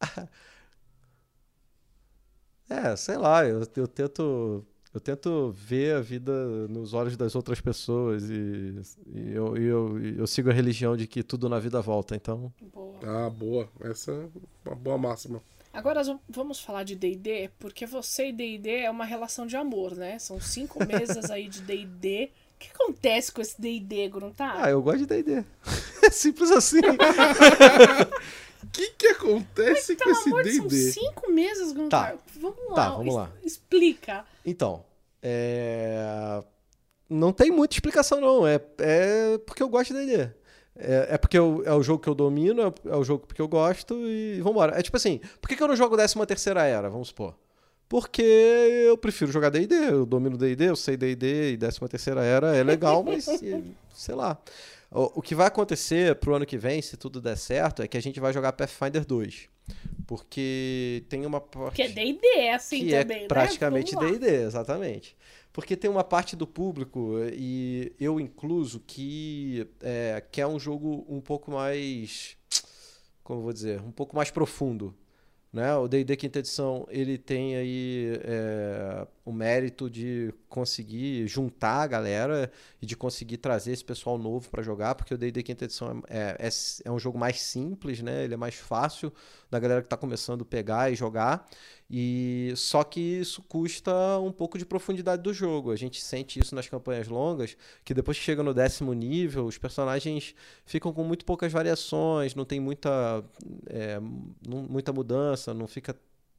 É, sei lá, eu, eu tento eu tento ver a vida nos olhos das outras pessoas e, e eu, eu, eu, sigo a religião de que tudo na vida volta, então. Boa. Ah, boa. Essa é uma boa máxima. Agora vamos falar de DD, porque você e DD é uma relação de amor, né? São cinco mesas aí de DD. O que acontece com esse DD, Gruntar? Ah, eu gosto de DD. É simples assim. O que, que acontece Mas, com esse D&D? São cinco meses, Gruntar. Tá. Vamos lá. Tá, vamos lá. Explica. Então, é... não tem muita explicação não. É, é porque eu gosto de D&D. É, é porque eu, é o jogo que eu domino, é, é o jogo porque eu gosto e vambora. É tipo assim, por que, que eu não jogo 13 terceira era, vamos supor? Porque eu prefiro jogar D&D, eu domino D&D, eu sei D&D e 13 terceira era é legal, mas sei lá. O, que vai acontecer pro ano que vem, se tudo der certo, é que a gente vai jogar Pathfinder 2. Porque tem uma parte. Que é DD, assim que também, é praticamente né? DD, exatamente. Porque tem uma parte do público, e eu incluso, que é, quer um jogo um pouco mais. Como eu vou dizer? Um pouco mais profundo. Né? O D&D quinta edição ele tem aí é, o mérito de conseguir juntar a galera e de conseguir trazer esse pessoal novo para jogar, porque o D&D quinta edição é, é, é, um jogo mais simples, né? Ele é mais fácil da galera que está começando pegar e jogar. E só que isso custa um pouco de profundidade do jogo. A gente sente isso nas campanhas longas, que depois que chega no décimo nível, os personagens ficam com muito poucas variações, não tem muita, é, muita mudança, não fica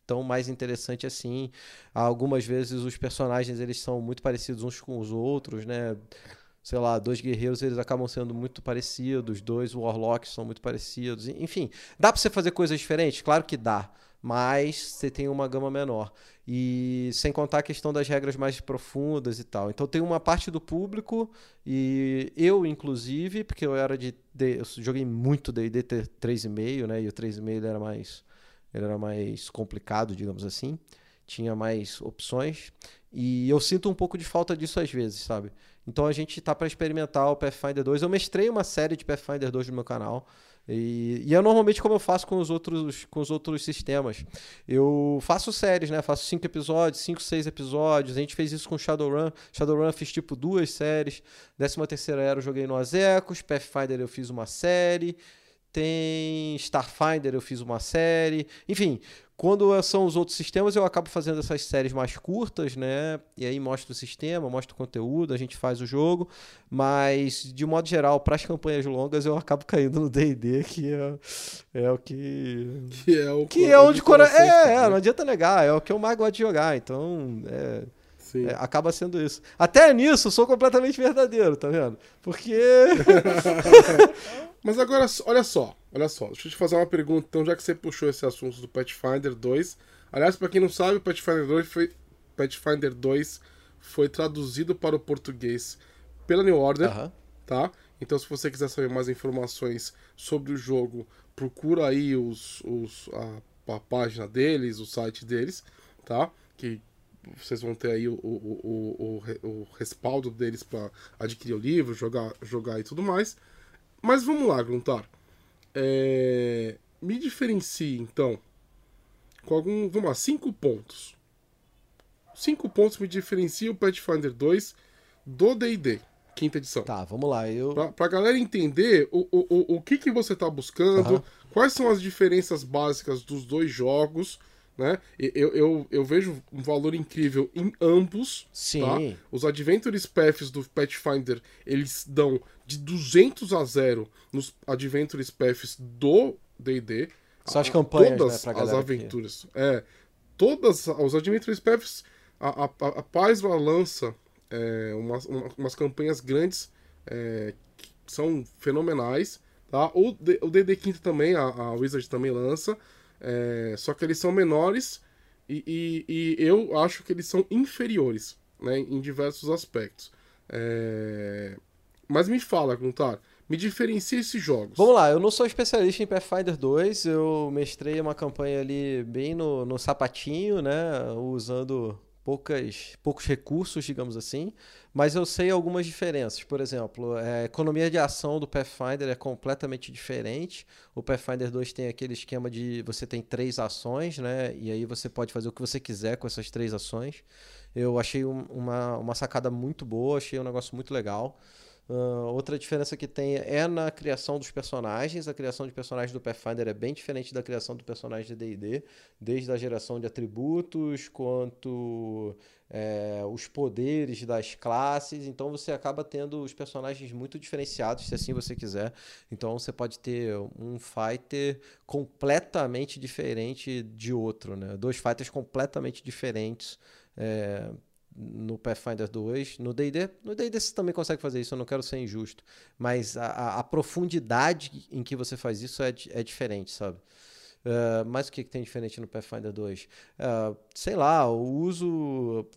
tão mais interessante assim. Algumas vezes os personagens eles são muito parecidos uns com os outros, né? Sei lá, dois guerreiros eles acabam sendo muito parecidos, dois warlocks são muito parecidos. Enfim, dá para você fazer coisas diferentes? Claro que dá mas você tem uma gama menor. E sem contar a questão das regras mais profundas e tal. Então tem uma parte do público, e eu, inclusive, porque eu era de. de eu joguei muito DD 3,5, né? E o 3,5 ele era mais. Ele era mais complicado, digamos assim. Tinha mais opções. E eu sinto um pouco de falta disso às vezes, sabe? Então a gente tá para experimentar o Pathfinder 2. Eu mestrei uma série de Pathfinder 2 no meu canal. E, e, é normalmente como eu faço com os outros, com os outros sistemas. Eu faço séries, né? Faço cinco episódios, cinco, seis episódios. A gente fez isso com Shadowrun. Shadowrun fiz tipo duas séries. Décima terceira era eu joguei no Azecos. Pathfinder eu fiz uma série. Tem Starfinder eu fiz uma série. Enfim, quando são os outros sistemas, eu acabo fazendo essas séries mais curtas, né? E aí mostro o sistema, mostro o conteúdo, a gente faz o jogo. Mas, de modo geral, para as campanhas longas, eu acabo caindo no DD, que é, é, o que. Que é o que é onde cora... é, é, não adianta negar, é o que eu mais gosto de jogar. Então, é. É, acaba sendo isso. Até nisso, eu sou completamente verdadeiro, tá vendo? Porque. Mas agora, olha só, olha só. Deixa eu te fazer uma pergunta, então, já que você puxou esse assunto do Pathfinder 2. Aliás, para quem não sabe, o Pathfinder 2 foi, Pathfinder 2 foi traduzido para o português pela New Order, tá? Então, se você quiser saber mais informações sobre o jogo, procura aí os, os, a, a página deles, o site deles, tá? Que vocês vão ter aí o, o, o, o respaldo deles para adquirir o livro, jogar, jogar e tudo mais. Mas vamos lá, Gruntar. É... Me diferencie, então, com algum. Vamos lá, cinco pontos. Cinco pontos me diferenciam o Pathfinder 2 do DD, quinta edição. Tá, vamos lá. Eu... Pra, pra galera entender o, o, o, o que, que você tá buscando, uhum. quais são as diferenças básicas dos dois jogos né? Eu, eu, eu vejo um valor incrível em ambos. Sim. Tá? Os Adventures Paths do Pathfinder, eles dão de 200 a 0 nos Adventures Paths do D&D. São as campanhas, todas né, as aventuras. Aqui. É, todas os Adventures Paths, a, a, a Paz lança é, umas, umas campanhas grandes é, que são fenomenais. Tá? O, o D&D Quinta também, a, a Wizard também lança. É, só que eles são menores e, e, e, eu acho que eles são inferiores né, em diversos aspectos. É... Mas me fala, Guntar, me diferencia esses jogos. Vamos lá, eu não sou especialista em Pathfinder 2, eu mestrei uma campanha ali bem no, no sapatinho, né, usando poucas, poucos recursos, digamos assim, mas eu sei algumas diferenças. Por exemplo, a economia de ação do Pathfinder é completamente diferente. O Pathfinder 2 tem aquele esquema de você tem três ações, né? E aí você pode fazer o que você quiser com essas três ações. Eu achei um, uma, uma sacada muito boa, achei um negócio muito legal. Uh, outra diferença que tem é na criação dos personagens. A criação de personagens do Pathfinder é bem diferente da criação do personagem de D&D, desde a geração de atributos, quanto é, os poderes das classes. Então você acaba tendo os personagens muito diferenciados, se assim você quiser. Então você pode ter um fighter completamente diferente de outro, né? Dois fighters completamente diferentes. É, no Pathfinder 2, no D&D, no D&D você também consegue fazer isso, eu não quero ser injusto, mas a, a profundidade em que você faz isso é, é diferente, sabe? Uh, mas o que, que tem diferente no Pathfinder 2? Uh, ah, sei lá, o uso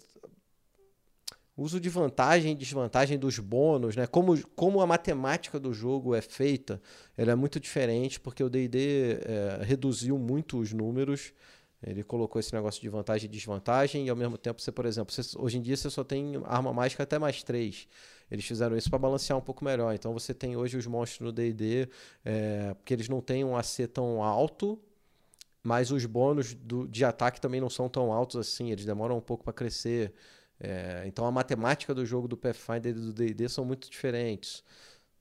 uso de vantagem e desvantagem dos bônus, né? Como, como a matemática do jogo é feita, ela é muito diferente, porque o D&D é, reduziu muito os números, Ele colocou esse negócio de vantagem e desvantagem, e ao mesmo tempo você, por exemplo, você, hoje em dia você só tem arma mágica até mais 3. Eles fizeram isso para balancear um pouco melhor. Então você tem hoje os monstros no DD, é, porque eles não têm um AC tão alto, mas os bônus do, de ataque também não são tão altos assim, eles demoram um pouco para crescer. É, então a matemática do jogo do Pathfinder e do D&D são muito diferentes.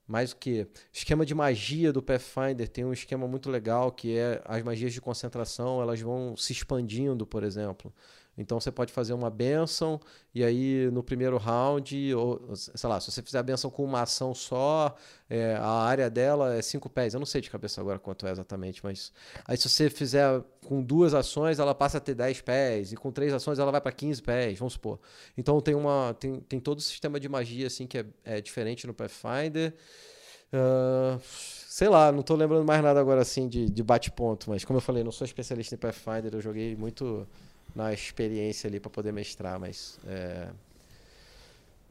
Mais o que? Esquema de magia do Pathfinder tem um esquema muito legal que é as magias de concentração, elas vão se expandindo, por exemplo. Então você pode fazer uma benção e aí no primeiro round, ou, sei lá, se você fizer a benção com uma ação só, é, a área dela é 5 pés. Eu não sei de cabeça agora quanto é exatamente, mas aí se você fizer com duas ações, ela passa a ter 10 pés e com três ações ela vai para 15 pés, vamos supor. Então tem uma tem, tem todo o sistema de magia assim que é, é diferente no Pathfinder. Uh, sei lá, não estou lembrando mais nada agora assim de, de bate-ponto, mas como eu falei, não sou especialista em Pathfinder, eu joguei muito na experiência ali para poder mestrar, mas. É...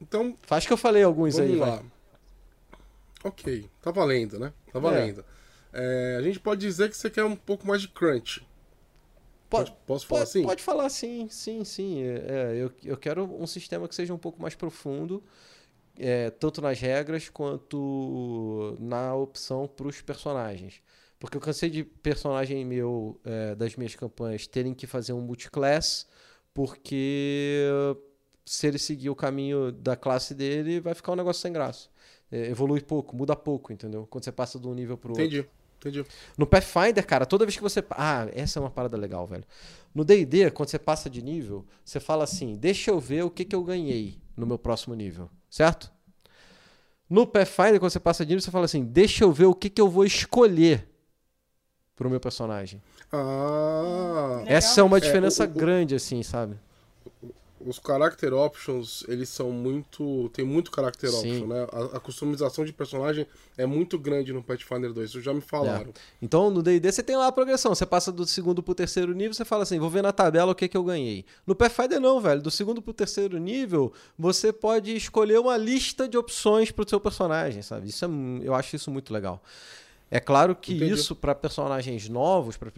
Então. Faz que eu falei alguns vamos aí, lá. vai. Ok, tá valendo, né? Tá valendo. É. É, a gente pode dizer que você quer um pouco mais de crunch. Pode, Posso falar pode, assim? Pode falar sim, sim, sim. É, eu, eu quero um sistema que seja um pouco mais profundo, é, tanto nas regras quanto na opção para os personagens. Porque eu cansei de personagem meu, é, das minhas campanhas, terem que fazer um multiclass, porque se ele seguir o caminho da classe dele, vai ficar um negócio sem graça. É, evolui pouco, muda pouco, entendeu? Quando você passa de um nível pro outro. Entendi, entendi. No Pathfinder, cara, toda vez que você. Ah, essa é uma parada legal, velho. No DD, quando você passa de nível, você fala assim: deixa eu ver o que, que eu ganhei no meu próximo nível, certo? No Pathfinder, quando você passa de nível, você fala assim: deixa eu ver o que, que eu vou escolher pro meu personagem. Ah. Legal. Essa é uma É, diferença o- o- grande, assim, sabe? Os character options, eles são muito. Tem muito character Sim. option, né? A, a customização de personagem é muito grande no Pathfinder 2, isso já me falaram. Então, no D&D você tem lá a progressão. Você passa do segundo pro terceiro nível, você fala assim, vou ver na tabela o que, que eu ganhei. No Pathfinder não, velho. Do segundo pro terceiro nível, você pode escolher uma lista de opções pro seu personagem, sabe? Isso é, eu acho isso muito legal. É claro que Entendi. isso para personagens novos, para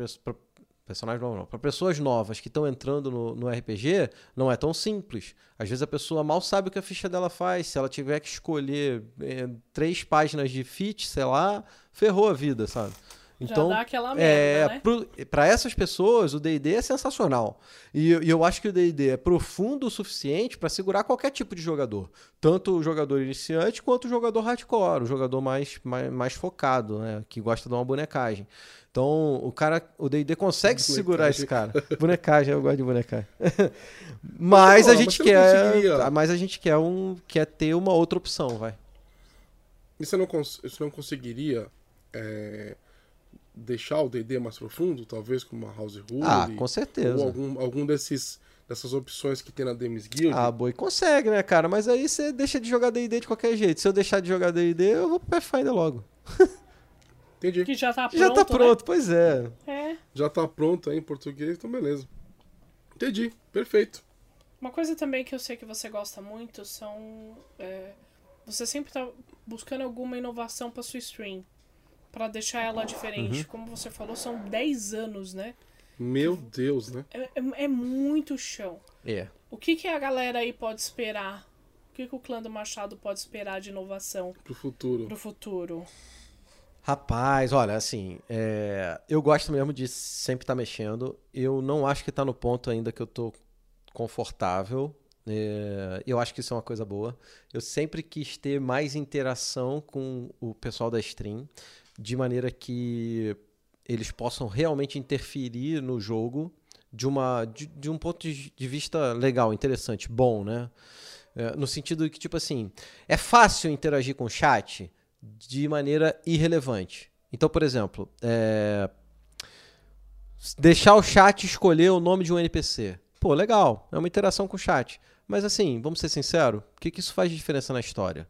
personagens novos não, para pessoas novas que estão entrando no, no RPG, não é tão simples. Às vezes a pessoa mal sabe o que a ficha dela faz. Se ela tiver que escolher eh, três páginas de fit, sei lá, ferrou a vida, sabe? Então, Já dá aquela é, merda, né? para essas pessoas, o D&D é sensacional. E, e eu acho que o D&D é profundo o suficiente para segurar qualquer tipo de jogador. Tanto o jogador iniciante quanto o jogador hardcore, o jogador mais, mais, mais focado, né? Que gosta de uma bonecagem. Então, o cara, o D&D consegue segurar esse cara. Bonecagem, eu gosto de bonecagem. mas Pô, a mas gente quer, mas a gente quer um, quer ter uma outra opção, vai. E você não, cons você não conseguiria é, deixar o DD mais profundo, talvez com uma House Rule? Ah, com certeza. Ou algum, algum desses, dessas opções que tem na Demis Guild? Ah, boi, consegue, né, cara? Mas aí você deixa de jogar D&D de qualquer jeito. Se eu deixar de jogar D&D, eu vou pro Pathfinder logo. Entendi. Que já tá pronto, Já tá pronto, pois é. Né? É. Já tá pronto aí em português, então beleza. Entendi, perfeito. Uma coisa também que eu sei que você gosta muito são. é, você sempre tá buscando alguma inovação pra sua stream. Pra deixar ela diferente. Uhum. Como você falou, são 10 anos, né? Meu Deus, né? É, é- é muito chão. É. O que, que a galera aí pode esperar? O que, que o clã do Machado pode esperar de inovação Pro futuro. pro futuro? Rapaz, olha, assim, é, eu gosto mesmo de sempre estar mexendo. Eu não acho que tá no ponto ainda que eu tô confortável. É, eu acho que isso é uma coisa boa. Eu sempre quis ter mais interação com o pessoal da stream, de maneira que eles possam realmente interferir no jogo de, uma, de, de um ponto de vista legal, interessante, bom, né? É, no sentido que, tipo assim, é fácil interagir com o chat de maneira irrelevante. Então, por exemplo, é, deixar o chat escolher o nome de um NPC. Pô, legal, é uma interação com o chat. Mas assim, vamos ser sinceros, o que, que isso faz de diferença na história?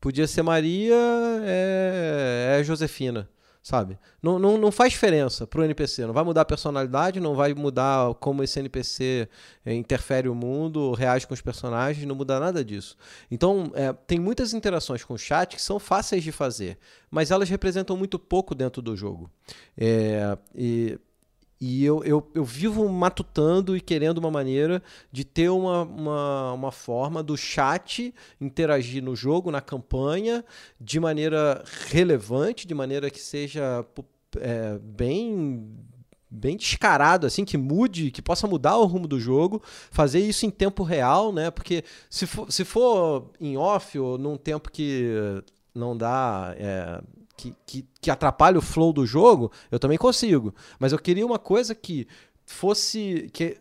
Podia ser Maria, é, é Josefina, sabe? Não, não, não faz diferença pro NPC, não vai mudar a personalidade, não vai mudar como esse NPC é, interfere o mundo, reage com os personagens, não muda nada disso. Então, é, tem muitas interações com o chat que são fáceis de fazer, mas elas representam muito pouco dentro do jogo. É, e e eu, eu, eu vivo matutando e querendo uma maneira de ter uma, uma, uma forma do chat interagir no jogo, na campanha, de maneira relevante, de maneira que seja é, bem bem descarado assim que mude que possa mudar o rumo do jogo fazer isso em tempo real né? Porque se for, se for em off ou num tempo que não dá é, que, que, que atrapalha o flow do jogo, eu também consigo. Mas eu queria uma coisa que fosse. que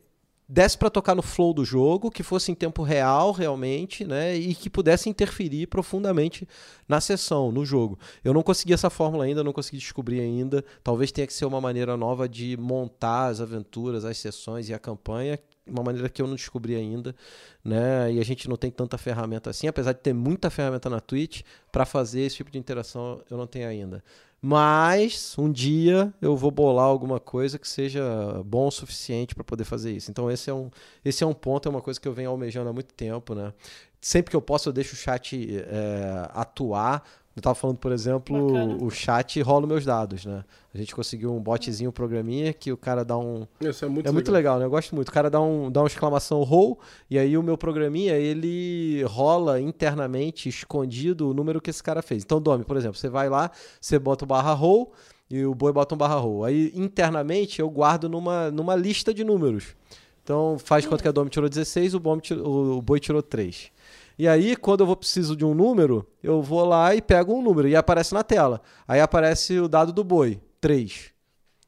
desse para tocar no flow do jogo, que fosse em tempo real realmente, né, e que pudesse interferir profundamente na sessão, no jogo. Eu não consegui essa fórmula ainda, não consegui descobrir ainda. Talvez tenha que ser uma maneira nova de montar as aventuras, as sessões e a campanha uma maneira que eu não descobri ainda, né? E a gente não tem tanta ferramenta assim, apesar de ter muita ferramenta na Twitch para fazer esse tipo de interação, eu não tenho ainda. Mas um dia eu vou bolar alguma coisa que seja bom o suficiente para poder fazer isso. Então esse é um esse é um ponto, é uma coisa que eu venho almejando há muito tempo, né? Sempre que eu posso eu deixo o chat é, atuar eu tava falando, por exemplo, Bacana. o chat rola meus dados, né? A gente conseguiu um botzinho, um programinha, que o cara dá um. Isso é muito É legal. muito legal, né? Eu gosto muito. O cara dá, um, dá uma exclamação roll, e aí o meu programinha, ele rola internamente, escondido, o número que esse cara fez. Então, Domi, por exemplo, você vai lá, você bota o barra roll, e o boi bota um barra roll. Aí, internamente, eu guardo numa, numa lista de números. Então, faz quanto que a Domi tirou 16, o, bom tirou, o boi tirou 3. E aí, quando eu vou preciso de um número, eu vou lá e pego um número e aparece na tela. Aí aparece o dado do boi, 3.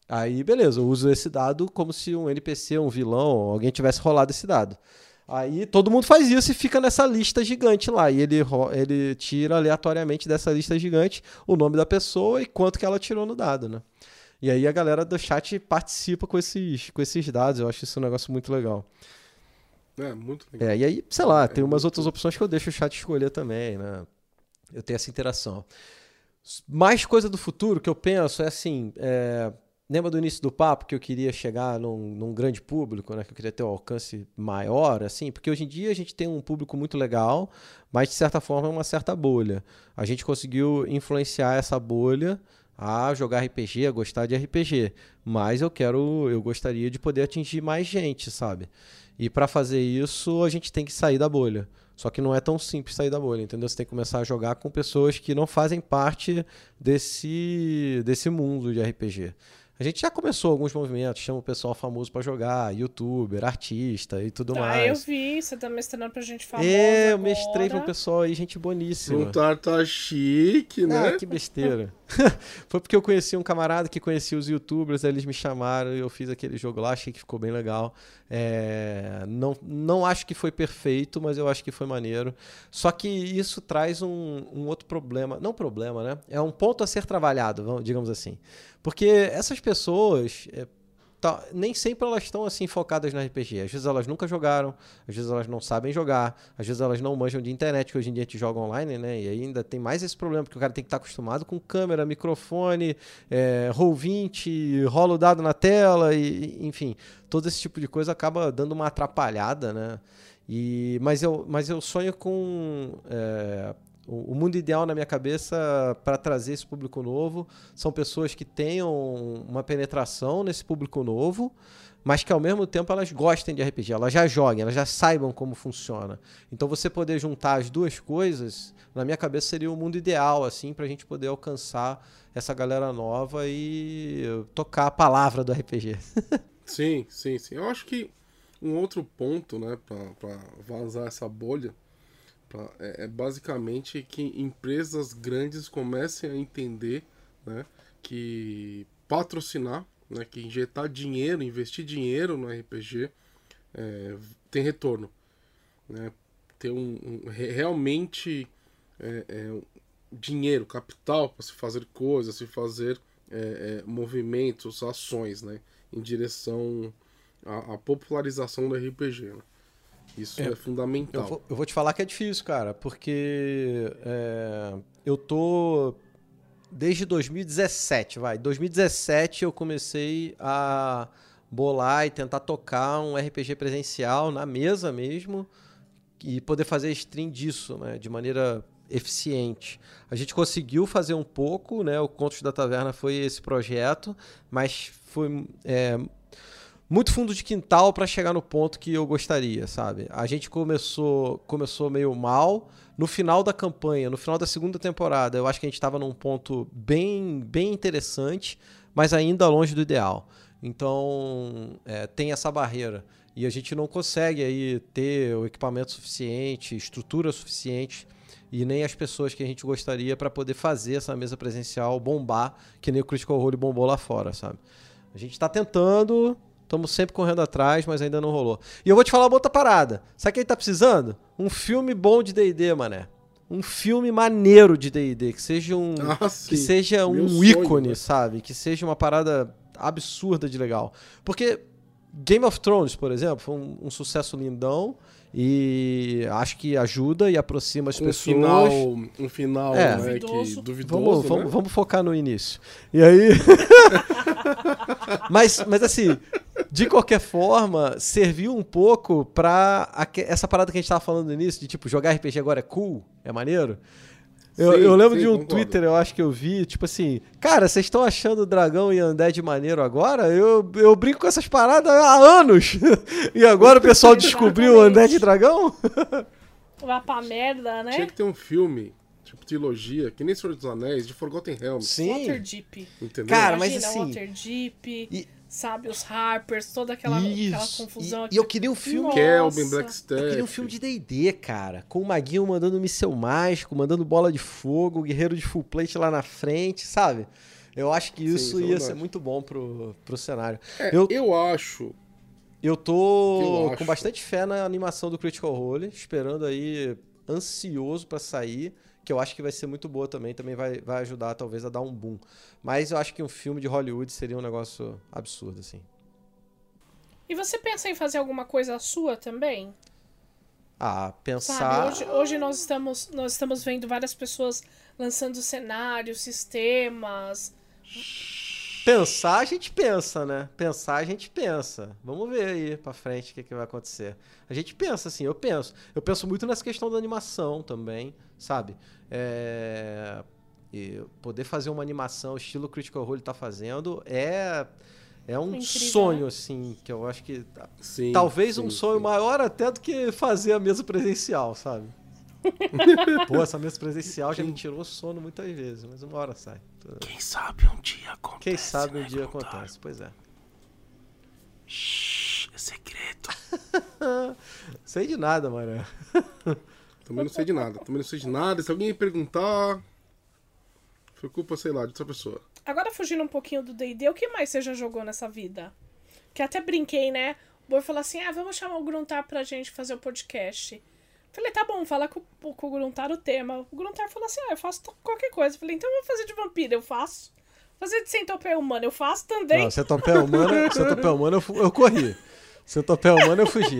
Aí, beleza, eu uso esse dado como se um NPC, um vilão, alguém tivesse rolado esse dado. Aí todo mundo faz isso e fica nessa lista gigante lá. E ele, ele tira aleatoriamente dessa lista gigante o nome da pessoa e quanto que ela tirou no dado, né? E aí a galera do chat participa com esses, com esses dados. Eu acho isso um negócio muito legal. É, muito legal. É, e aí, sei lá, é, tem umas outras opções que eu deixo o chat escolher também, né? Eu tenho essa interação. Mais coisa do futuro que eu penso é assim. É... Lembra do início do papo que eu queria chegar num, num, grande público, né? Que eu queria ter um alcance maior, assim? Porque hoje em dia a gente tem um público muito legal, mas de certa forma é uma certa bolha. A gente conseguiu influenciar essa bolha a jogar RPG, a gostar de RPG. Mas eu quero, eu gostaria de poder atingir mais gente, sabe? E para fazer isso, a gente tem que sair da bolha. Só que não é tão simples sair da bolha, entendeu? Você tem que começar a jogar com pessoas que não fazem parte desse, desse mundo de RPG. A gente já começou alguns movimentos, chama o pessoal famoso para jogar, youtuber, artista e tudo ah, mais. Ah, eu vi, você tá mestrando pra gente famosa É, eu mestrei pra um pessoal aí, gente boníssima. Um tarta chique, né? Ah, que besteira. Foi porque eu conheci um camarada que conhecia os youtubers, aí eles me chamaram e eu fiz aquele jogo lá, achei que ficou bem legal. É, não, não acho que foi perfeito, mas eu acho que foi maneiro. Só que isso traz um, um outro problema. Não problema, né? É um ponto a ser trabalhado, vamos, digamos assim. Porque essas pessoas. Tá, nem sempre elas estão assim focadas no RPG. Às vezes elas nunca jogaram, às vezes elas não sabem jogar, às vezes elas não manjam de internet, que hoje em dia a gente joga online, né? E ainda tem mais esse problema, porque o cara tem que estar acostumado com câmera, microfone, é, Roll20, rola o dado na tela, e, enfim, todo esse tipo de coisa acaba dando uma atrapalhada, né? E, mas, eu, mas eu sonho com é, o, mundo ideal na minha cabeça para trazer esse público novo são pessoas que tenham uma penetração nesse público novo, mas que ao mesmo tempo elas gostem de RPG, elas já joguem, elas já saibam como funciona. Então você poder juntar as duas coisas, na minha cabeça seria o mundo ideal assim para a gente poder alcançar essa galera nova e tocar a palavra do RPG. sim, sim, sim. Eu acho que um outro ponto, né, para vazar essa bolha é, é basicamente que empresas grandes comecem a entender né, que patrocinar, né, que injetar dinheiro, investir dinheiro no RPG é, tem retorno. Né, ter um, um realmente é, é, dinheiro, capital para se fazer coisas, se fazer é, é, movimentos, ações né, em direção à, à popularização do RPG. Né. Isso é, é fundamental. Eu vou, eu vou, te falar que é difícil, cara, porque é, eu tô desde 2017, vai. 2017 eu comecei a bolar e tentar tocar um RPG presencial na mesa mesmo e poder fazer stream disso, né, de maneira eficiente. A gente conseguiu fazer um pouco, né? O Contos da Taverna foi esse projeto, mas foi é, muito fundo de quintal para chegar no ponto que eu gostaria, sabe? A gente começou, começou meio mal. No final da campanha, no final da segunda temporada, eu acho que a gente estava num ponto bem, bem interessante, mas ainda longe do ideal. Então, é, tem essa barreira. E a gente não consegue aí ter o equipamento suficiente, estrutura suficiente e nem as pessoas que a gente gostaria para poder fazer essa mesa presencial bombar, que nem o Critical Role bombou lá fora, sabe? A gente está tentando, estamos sempre correndo atrás, mas ainda não rolou. E eu vou te falar uma outra parada. Sabe quem tá precisando? Um filme bom de D&D, mané. Um filme maneiro de D&D, que seja um Ah, que seja Meu um sonho, ícone, né? sabe? Que seja uma parada absurda de legal. Porque Game of Thrones, por exemplo, foi um, um sucesso lindão e acho que ajuda e aproxima as Um pessoas. final, um final É. né, Duvidoso. que, duvidoso, Vamos, né? vamos, vamos focar no início. E aí. mas, mas assim, de qualquer forma, serviu um pouco pra essa parada que a gente tava falando no início, de tipo, jogar RPG agora é cool, é maneiro. Eu, Sim, eu lembro sim, de um concordo. Twitter, eu acho que eu vi, tipo assim, cara, vocês estão achando dragão e undead maneiro agora? Eu, eu brinco com essas paradas há anos. e agora o pessoal descobriu o undead e dragão? Vai pra merda, né? Tinha que ter um filme, tipo trilogia, que nem Senhor dos Anéis, de Forgotten Realms. Sim. Waterdeep. Entendeu? Cara, mas Imagina, assim- Waterdeep, E- sabe, os Harpers, toda aquela, aquela confusão E, aqui. e eu queria um filme Nossa. Kelvin, Eu Blackstaff. queria um filme de D&D, cara. Com o Maguinho mandando míssel mágico, mandando bola de fogo, o guerreiro de full plate lá na frente, sabe? Eu acho que Sim, isso isso é ia verdade. ser muito bom pro, pro cenário. É, eu, eu... acho. eu tô eu com acho. bastante fé na animação do Critical Role, esperando aí, ansioso pra sair, que eu acho que vai ser muito boa também, também vai, vai ajudar talvez a dar um boom. Mas eu acho que um filme de Hollywood seria um negócio absurdo, assim. E você pensa em fazer alguma coisa sua também? Ah, pensar... Sabe, hoje, hoje nós, estamos, nós estamos vendo várias pessoas lançando cenários, sistemas. Pensar a gente pensa, né? Pensar a gente pensa. Vamos ver aí pra frente o que, que vai acontecer. A gente pensa, assim, eu penso. Eu penso muito nessa questão da animação também, sabe? É... e poder fazer uma animação estilo Critical Role tá fazendo é é um Incrível, sonho, né? assim, que eu acho que Sim, talvez sim, um sonho sim. maior até do que fazer a mesa presencial, sabe? Pô, essa mesa presencial já me tirou sono muitas vezes, mas uma hora sai. Quem sabe um dia acontece. Quem sabe um né, dia Contar? acontece, pois é. Shhh, é segredo. Sei de nada, mano. Também não sei de nada. Também não sei de nada. Se alguém me perguntar. Foi culpa, sei lá, de outra pessoa. Agora fugindo um pouquinho do D&D, o que mais você já jogou nessa vida? Que até brinquei, né? O Boi falou assim, ah, vamos chamar o Gruntar pra gente fazer o podcast. Falei, tá bom, fala com, com o Gruntar o tema. O Gruntar falou assim, ah, eu faço qualquer coisa. Falei, então vamos fazer de vampiro, eu faço. Fazer de centopeia humana, eu faço também. Não, centopeia humana, centopeia humana eu, eu corri. Centopeia humana eu fugi.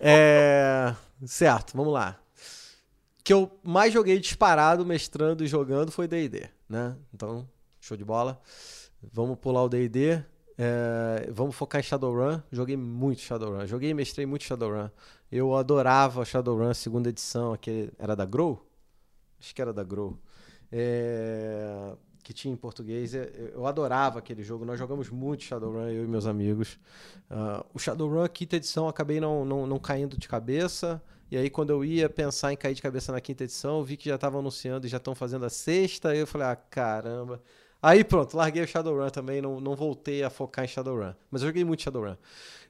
É... Certo, vamos lá. O que eu mais joguei disparado, mestrando e jogando foi D&D, né? Então, show de bola. Vamos pular o D&D. é, Vamos focar em Shadowrun. Joguei muito Shadowrun. Joguei e mestrei muito Shadowrun. Eu adorava Shadowrun, segunda edição. Aquele... Era da Grow? Acho que era da Grow. É, que tinha em português. É, Eu adorava aquele jogo. Nós jogamos muito Shadowrun, eu e meus amigos. Ah, o Shadowrun, quinta edição, acabei não, não, não caindo de cabeça. E aí, quando eu ia pensar em cair de cabeça na quinta edição, vi que já estavam anunciando e já estão fazendo a sexta. E eu falei, ah, caramba. Aí pronto, larguei o Shadowrun também, não, não voltei a focar em Shadowrun. Mas eu joguei muito Shadowrun.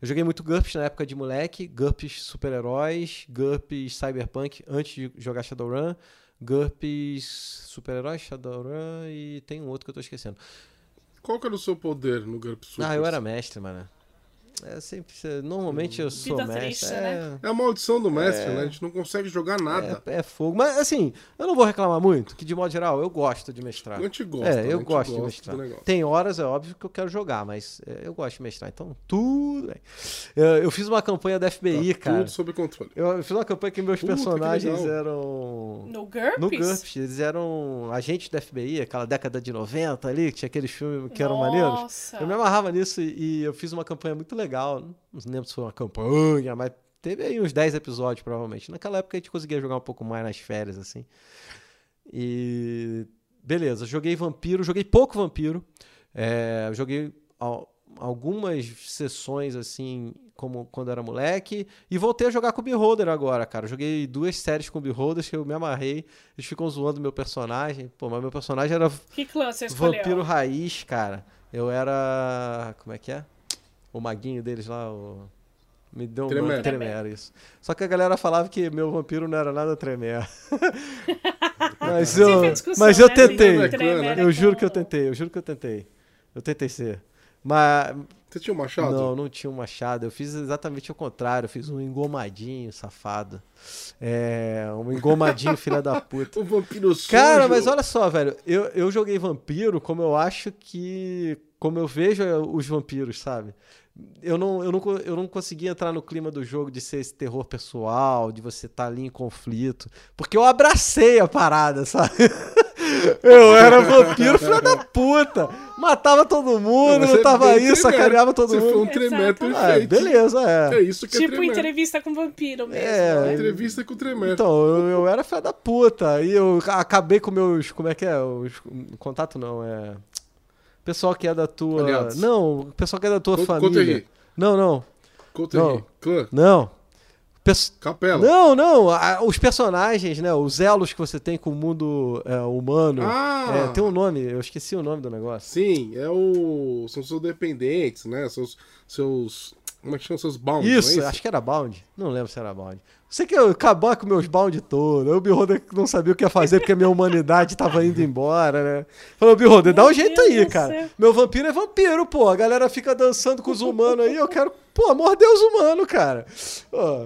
Eu joguei muito GURPS na época de moleque, GURPS super-heróis, GURPS cyberpunk antes de jogar Shadowrun, GURPS super-heróis, Shadowrun e tem um outro que eu tô esquecendo. Qual que era o seu poder no GURPS Super? Ah, eu era mestre, mano. É sempre. Normalmente eu sou Vida mestre. triste, é, né? É a maldição do mestre, né? A gente não consegue jogar nada. é, é fogo. Mas assim, eu não vou reclamar muito, que de modo geral eu gosto de mestrar. A gente gosta. É? A eu gente gosto de mestrar. negócio. Tem horas, é óbvio, que eu quero jogar, mas é, eu gosto de mestrar. Então, tudo bem. Eu, eu fiz uma campanha da FBI, Tá cara. Tudo sob controle. Eu fiz uma campanha que meus Puta, que personagens legal. eram. No GURPS? No GURPS, eles eram agentes da FBI, aquela década de 90 ali, que tinha aqueles filmes que eram maneiros. Nossa. Eu me amarrava nisso e, e eu fiz uma campanha muito legal. Não lembro se foi uma campanha, mas teve aí uns 10 episódios, provavelmente. Naquela época a gente conseguia jogar um pouco mais nas férias, assim. E. Beleza, joguei Vampiro, joguei pouco Vampiro. É, joguei al- algumas sessões, assim, como quando era moleque. E voltei a jogar com o Beholder agora, cara. Joguei duas séries com o Beholder que eu me amarrei. Eles ficam zoando meu personagem. Pô, mas meu personagem era Que clã você escolheu? Vampiro raiz, cara. Eu era. Como é que é? O maguinho deles lá, o. Me deu um isso. Só que a galera falava que meu vampiro não era nada tremere. mas eu, mas eu né, tentei. se Tremere Eu juro que eu tentei, eu juro que eu tentei. Eu tentei ser. Mas Você tinha um machado? não, não tinha um machado. Eu fiz exatamente o contrário. Eu fiz um engomadinho, safado. É, um engomadinho, filha da puta. Um vampiro sujo. Cara, mas olha só, velho. Eu, eu joguei vampiro como eu acho que. Como eu vejo os vampiros, sabe? Eu não, eu, não, eu não consegui entrar no clima do jogo de ser esse terror pessoal, de você estar ali em conflito. Porque eu abracei a parada, sabe? Eu era vampiro, filho da puta. Matava todo mundo, não tava é aí, sacaneava todo Você foi um mundo. tremere Exatamente. Ah, perfeito. beleza, é. É isso que é Tipo entrevista com vampiro mesmo. É, né? Entrevista com o tremere. Então, eu, eu era filho da puta. E eu acabei com meus. Como é que é? Os, contato não, é. Pessoal que é da tua. Aliados. Não, o pessoal que é da tua Contra- família. Contra Não, não. Não. Clã. Não. Capela. Não, não. a- os personagens, né? Os elos que você tem com o mundo é, humano. Ah! É, tem um nome, eu esqueci o nome do negócio. Sim, é o. São seus dependentes, né? Seus. seus como é que chama? Seus bounds. Isso, não é acho que era Bound. Não lembro se era Bound. Sei que eu acabar com meus Bound todos. O Beholder não sabia o que ia fazer porque a minha humanidade tava indo embora, né? Falou, Beholder, dá um jeito Deus aí, cara. céu. Meu vampiro é vampiro, pô. A galera fica dançando com os humanos aí. Eu quero, pô, morder os humanos, cara. Pô,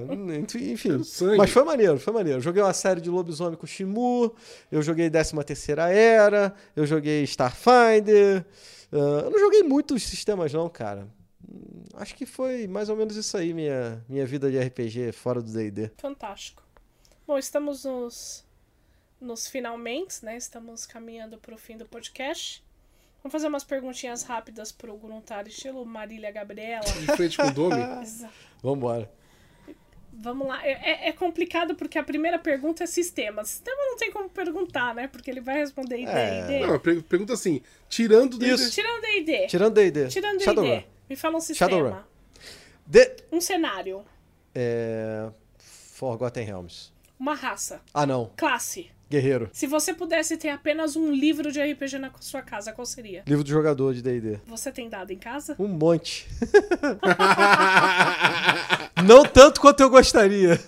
enfim. Mas foi maneiro, foi maneiro. Eu joguei uma série de lobisomem com o Shimu. Eu joguei 13 Terceira Era. Eu joguei Starfinder. ah, eu não joguei muitos sistemas, não, cara. Acho que foi mais ou menos isso aí, minha, minha vida de RPG fora do DD. Fantástico. Bom, estamos nos, nos finalmente, né? Estamos caminhando para o fim do podcast. Vamos fazer umas perguntinhas rápidas pro Gruntar, estilo Marília Gabriela. De frente com o Domi. Exato. Vambora. Vamos lá. É, é- é complicado porque a primeira pergunta é sistema. Sistema não tem como perguntar, né? Porque ele vai responder ID, É. ID. Não, per- pergunta assim: tirando do Isso. Tirando D&D. Tirando D&D. Tirando D&D. Shadowrun. Me fala um Shadowrun. sistema. D... Um cenário. É... Forgotten Realms. Uma raça. Ah, não. Classe. Guerreiro. Se você pudesse ter apenas um livro de RPG na sua casa, qual seria? Livro do jogador de D&D. Você tem dado em casa? Um monte. não tanto quanto eu gostaria.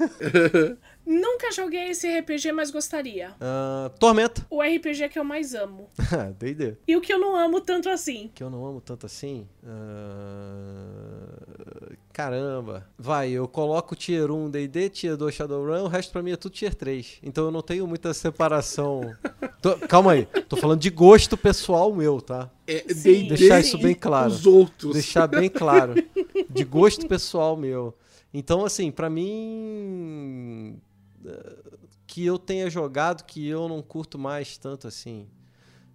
Nunca joguei esse RPG, mas gostaria. Ah, Tormenta. O RPG que eu mais amo. D&D. E o que eu não amo tanto assim. Que eu não amo tanto assim. Ah, Caramba. Vai, eu coloco Tier 1 D&D, Tier 2 Shadowrun, o resto pra mim é tudo Tier 3. Então eu não tenho muita separação. Tô- Calma aí. Tô falando de gosto pessoal meu, tá? É, Sim. D&D Deixar Sim. isso bem claro. Os outros. Deixar bem claro. De gosto pessoal meu. Então, assim, pra mim. Que eu tenha jogado, que eu não curto mais tanto assim.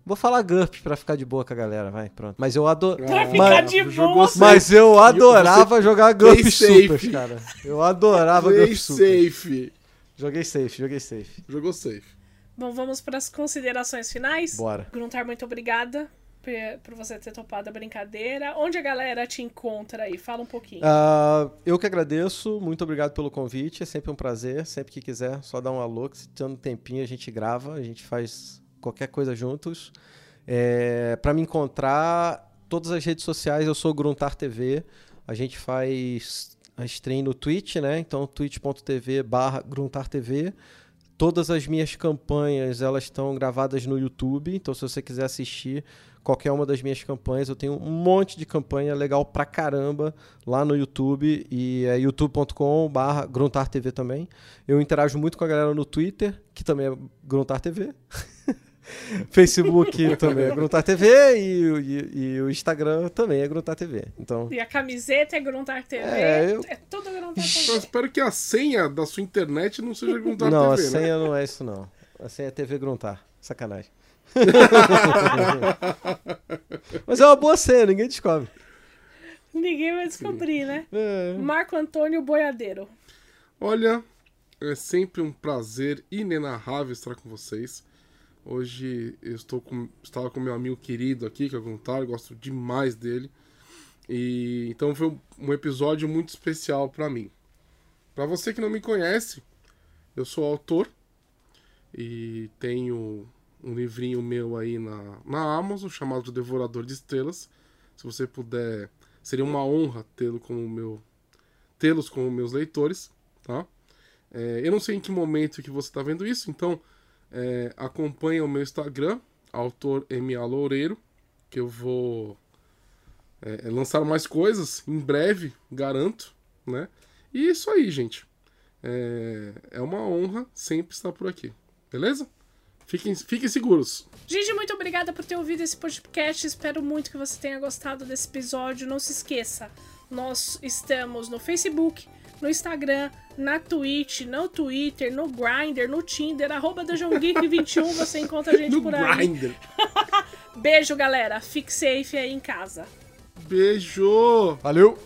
Vou falar GURP pra ficar de boa com a galera, vai, pronto. Mas eu adoro. Pra Ah, ficar mas-. Mas eu adorava jogar GURP Play Supers, cara. Eu adorava Play GURP Supers. safe. Joguei safe, joguei safe. Jogou safe. Bom, vamos para as considerações finais. Bora. Gruntar, muito obrigada por você ter topado a brincadeira. Onde a galera te encontra aí? Fala um pouquinho. Ah, eu que agradeço, muito obrigado pelo convite. É sempre um prazer. Sempre que quiser, só dá um alô. Que se tendo um tempinho, a gente grava, a gente faz qualquer coisa juntos. É, para me encontrar, todas as redes sociais, eu sou Gruntar TV. A gente faz a stream no Twitch, né? Então, twitch.tv barra Gruntar TV. Todas as minhas campanhas, elas estão gravadas no YouTube. Então, se você quiser assistir qualquer uma das minhas campanhas, eu tenho um monte de campanha legal pra caramba lá no YouTube. E é youtube.com barra Gruntar TV também. Eu interajo muito com a galera no Twitter, que também é Gruntar TV. Facebook também é Gruntar TV e, o- e- e o Instagram também é Gruntar TV. Então, E a camiseta é Gruntar TV. É, eu- É tudo Gruntar Eu TV. espero que a senha da sua internet não seja Gruntar não, TV, a né? senha não é isso não. A senha é TV Gruntar. Sacanagem. Mas é uma boa senha, ninguém descobre. Ninguém vai descobrir, né? É. Marco Antônio Boiadeiro. Olha, é sempre um prazer inenarrável estar com vocês. Hoje eu estou com, estava com meu amigo querido aqui, que é o Guntar, gosto demais dele. E então foi um episódio muito especial para mim. Para você que não me conhece, eu sou autor e tenho um livrinho meu aí na, na Amazon chamado Devorador de Estrelas. Se você puder, seria uma honra tê-lo como meu tê-los como meus leitores, tá? É, eu não sei em que momento que você está vendo isso, então é, acompanha o meu Instagram, autor MA Loureiro, que eu vou é, é, lançar mais coisas em breve, garanto, né? E isso aí, gente. É, é uma honra sempre estar por aqui, beleza? Fiquem, fiquem seguros. Gente, muito obrigada por ter ouvido esse podcast. Espero muito que você tenha gostado desse episódio. Não se esqueça, nós estamos no Facebook, no Instagram, na Twitch, no Twitter, no Grindr, no Tinder, arroba Geek21, você encontra a gente No por aí. Grindr. Beijo, galera. Fique safe aí em casa. Beijo! Valeu!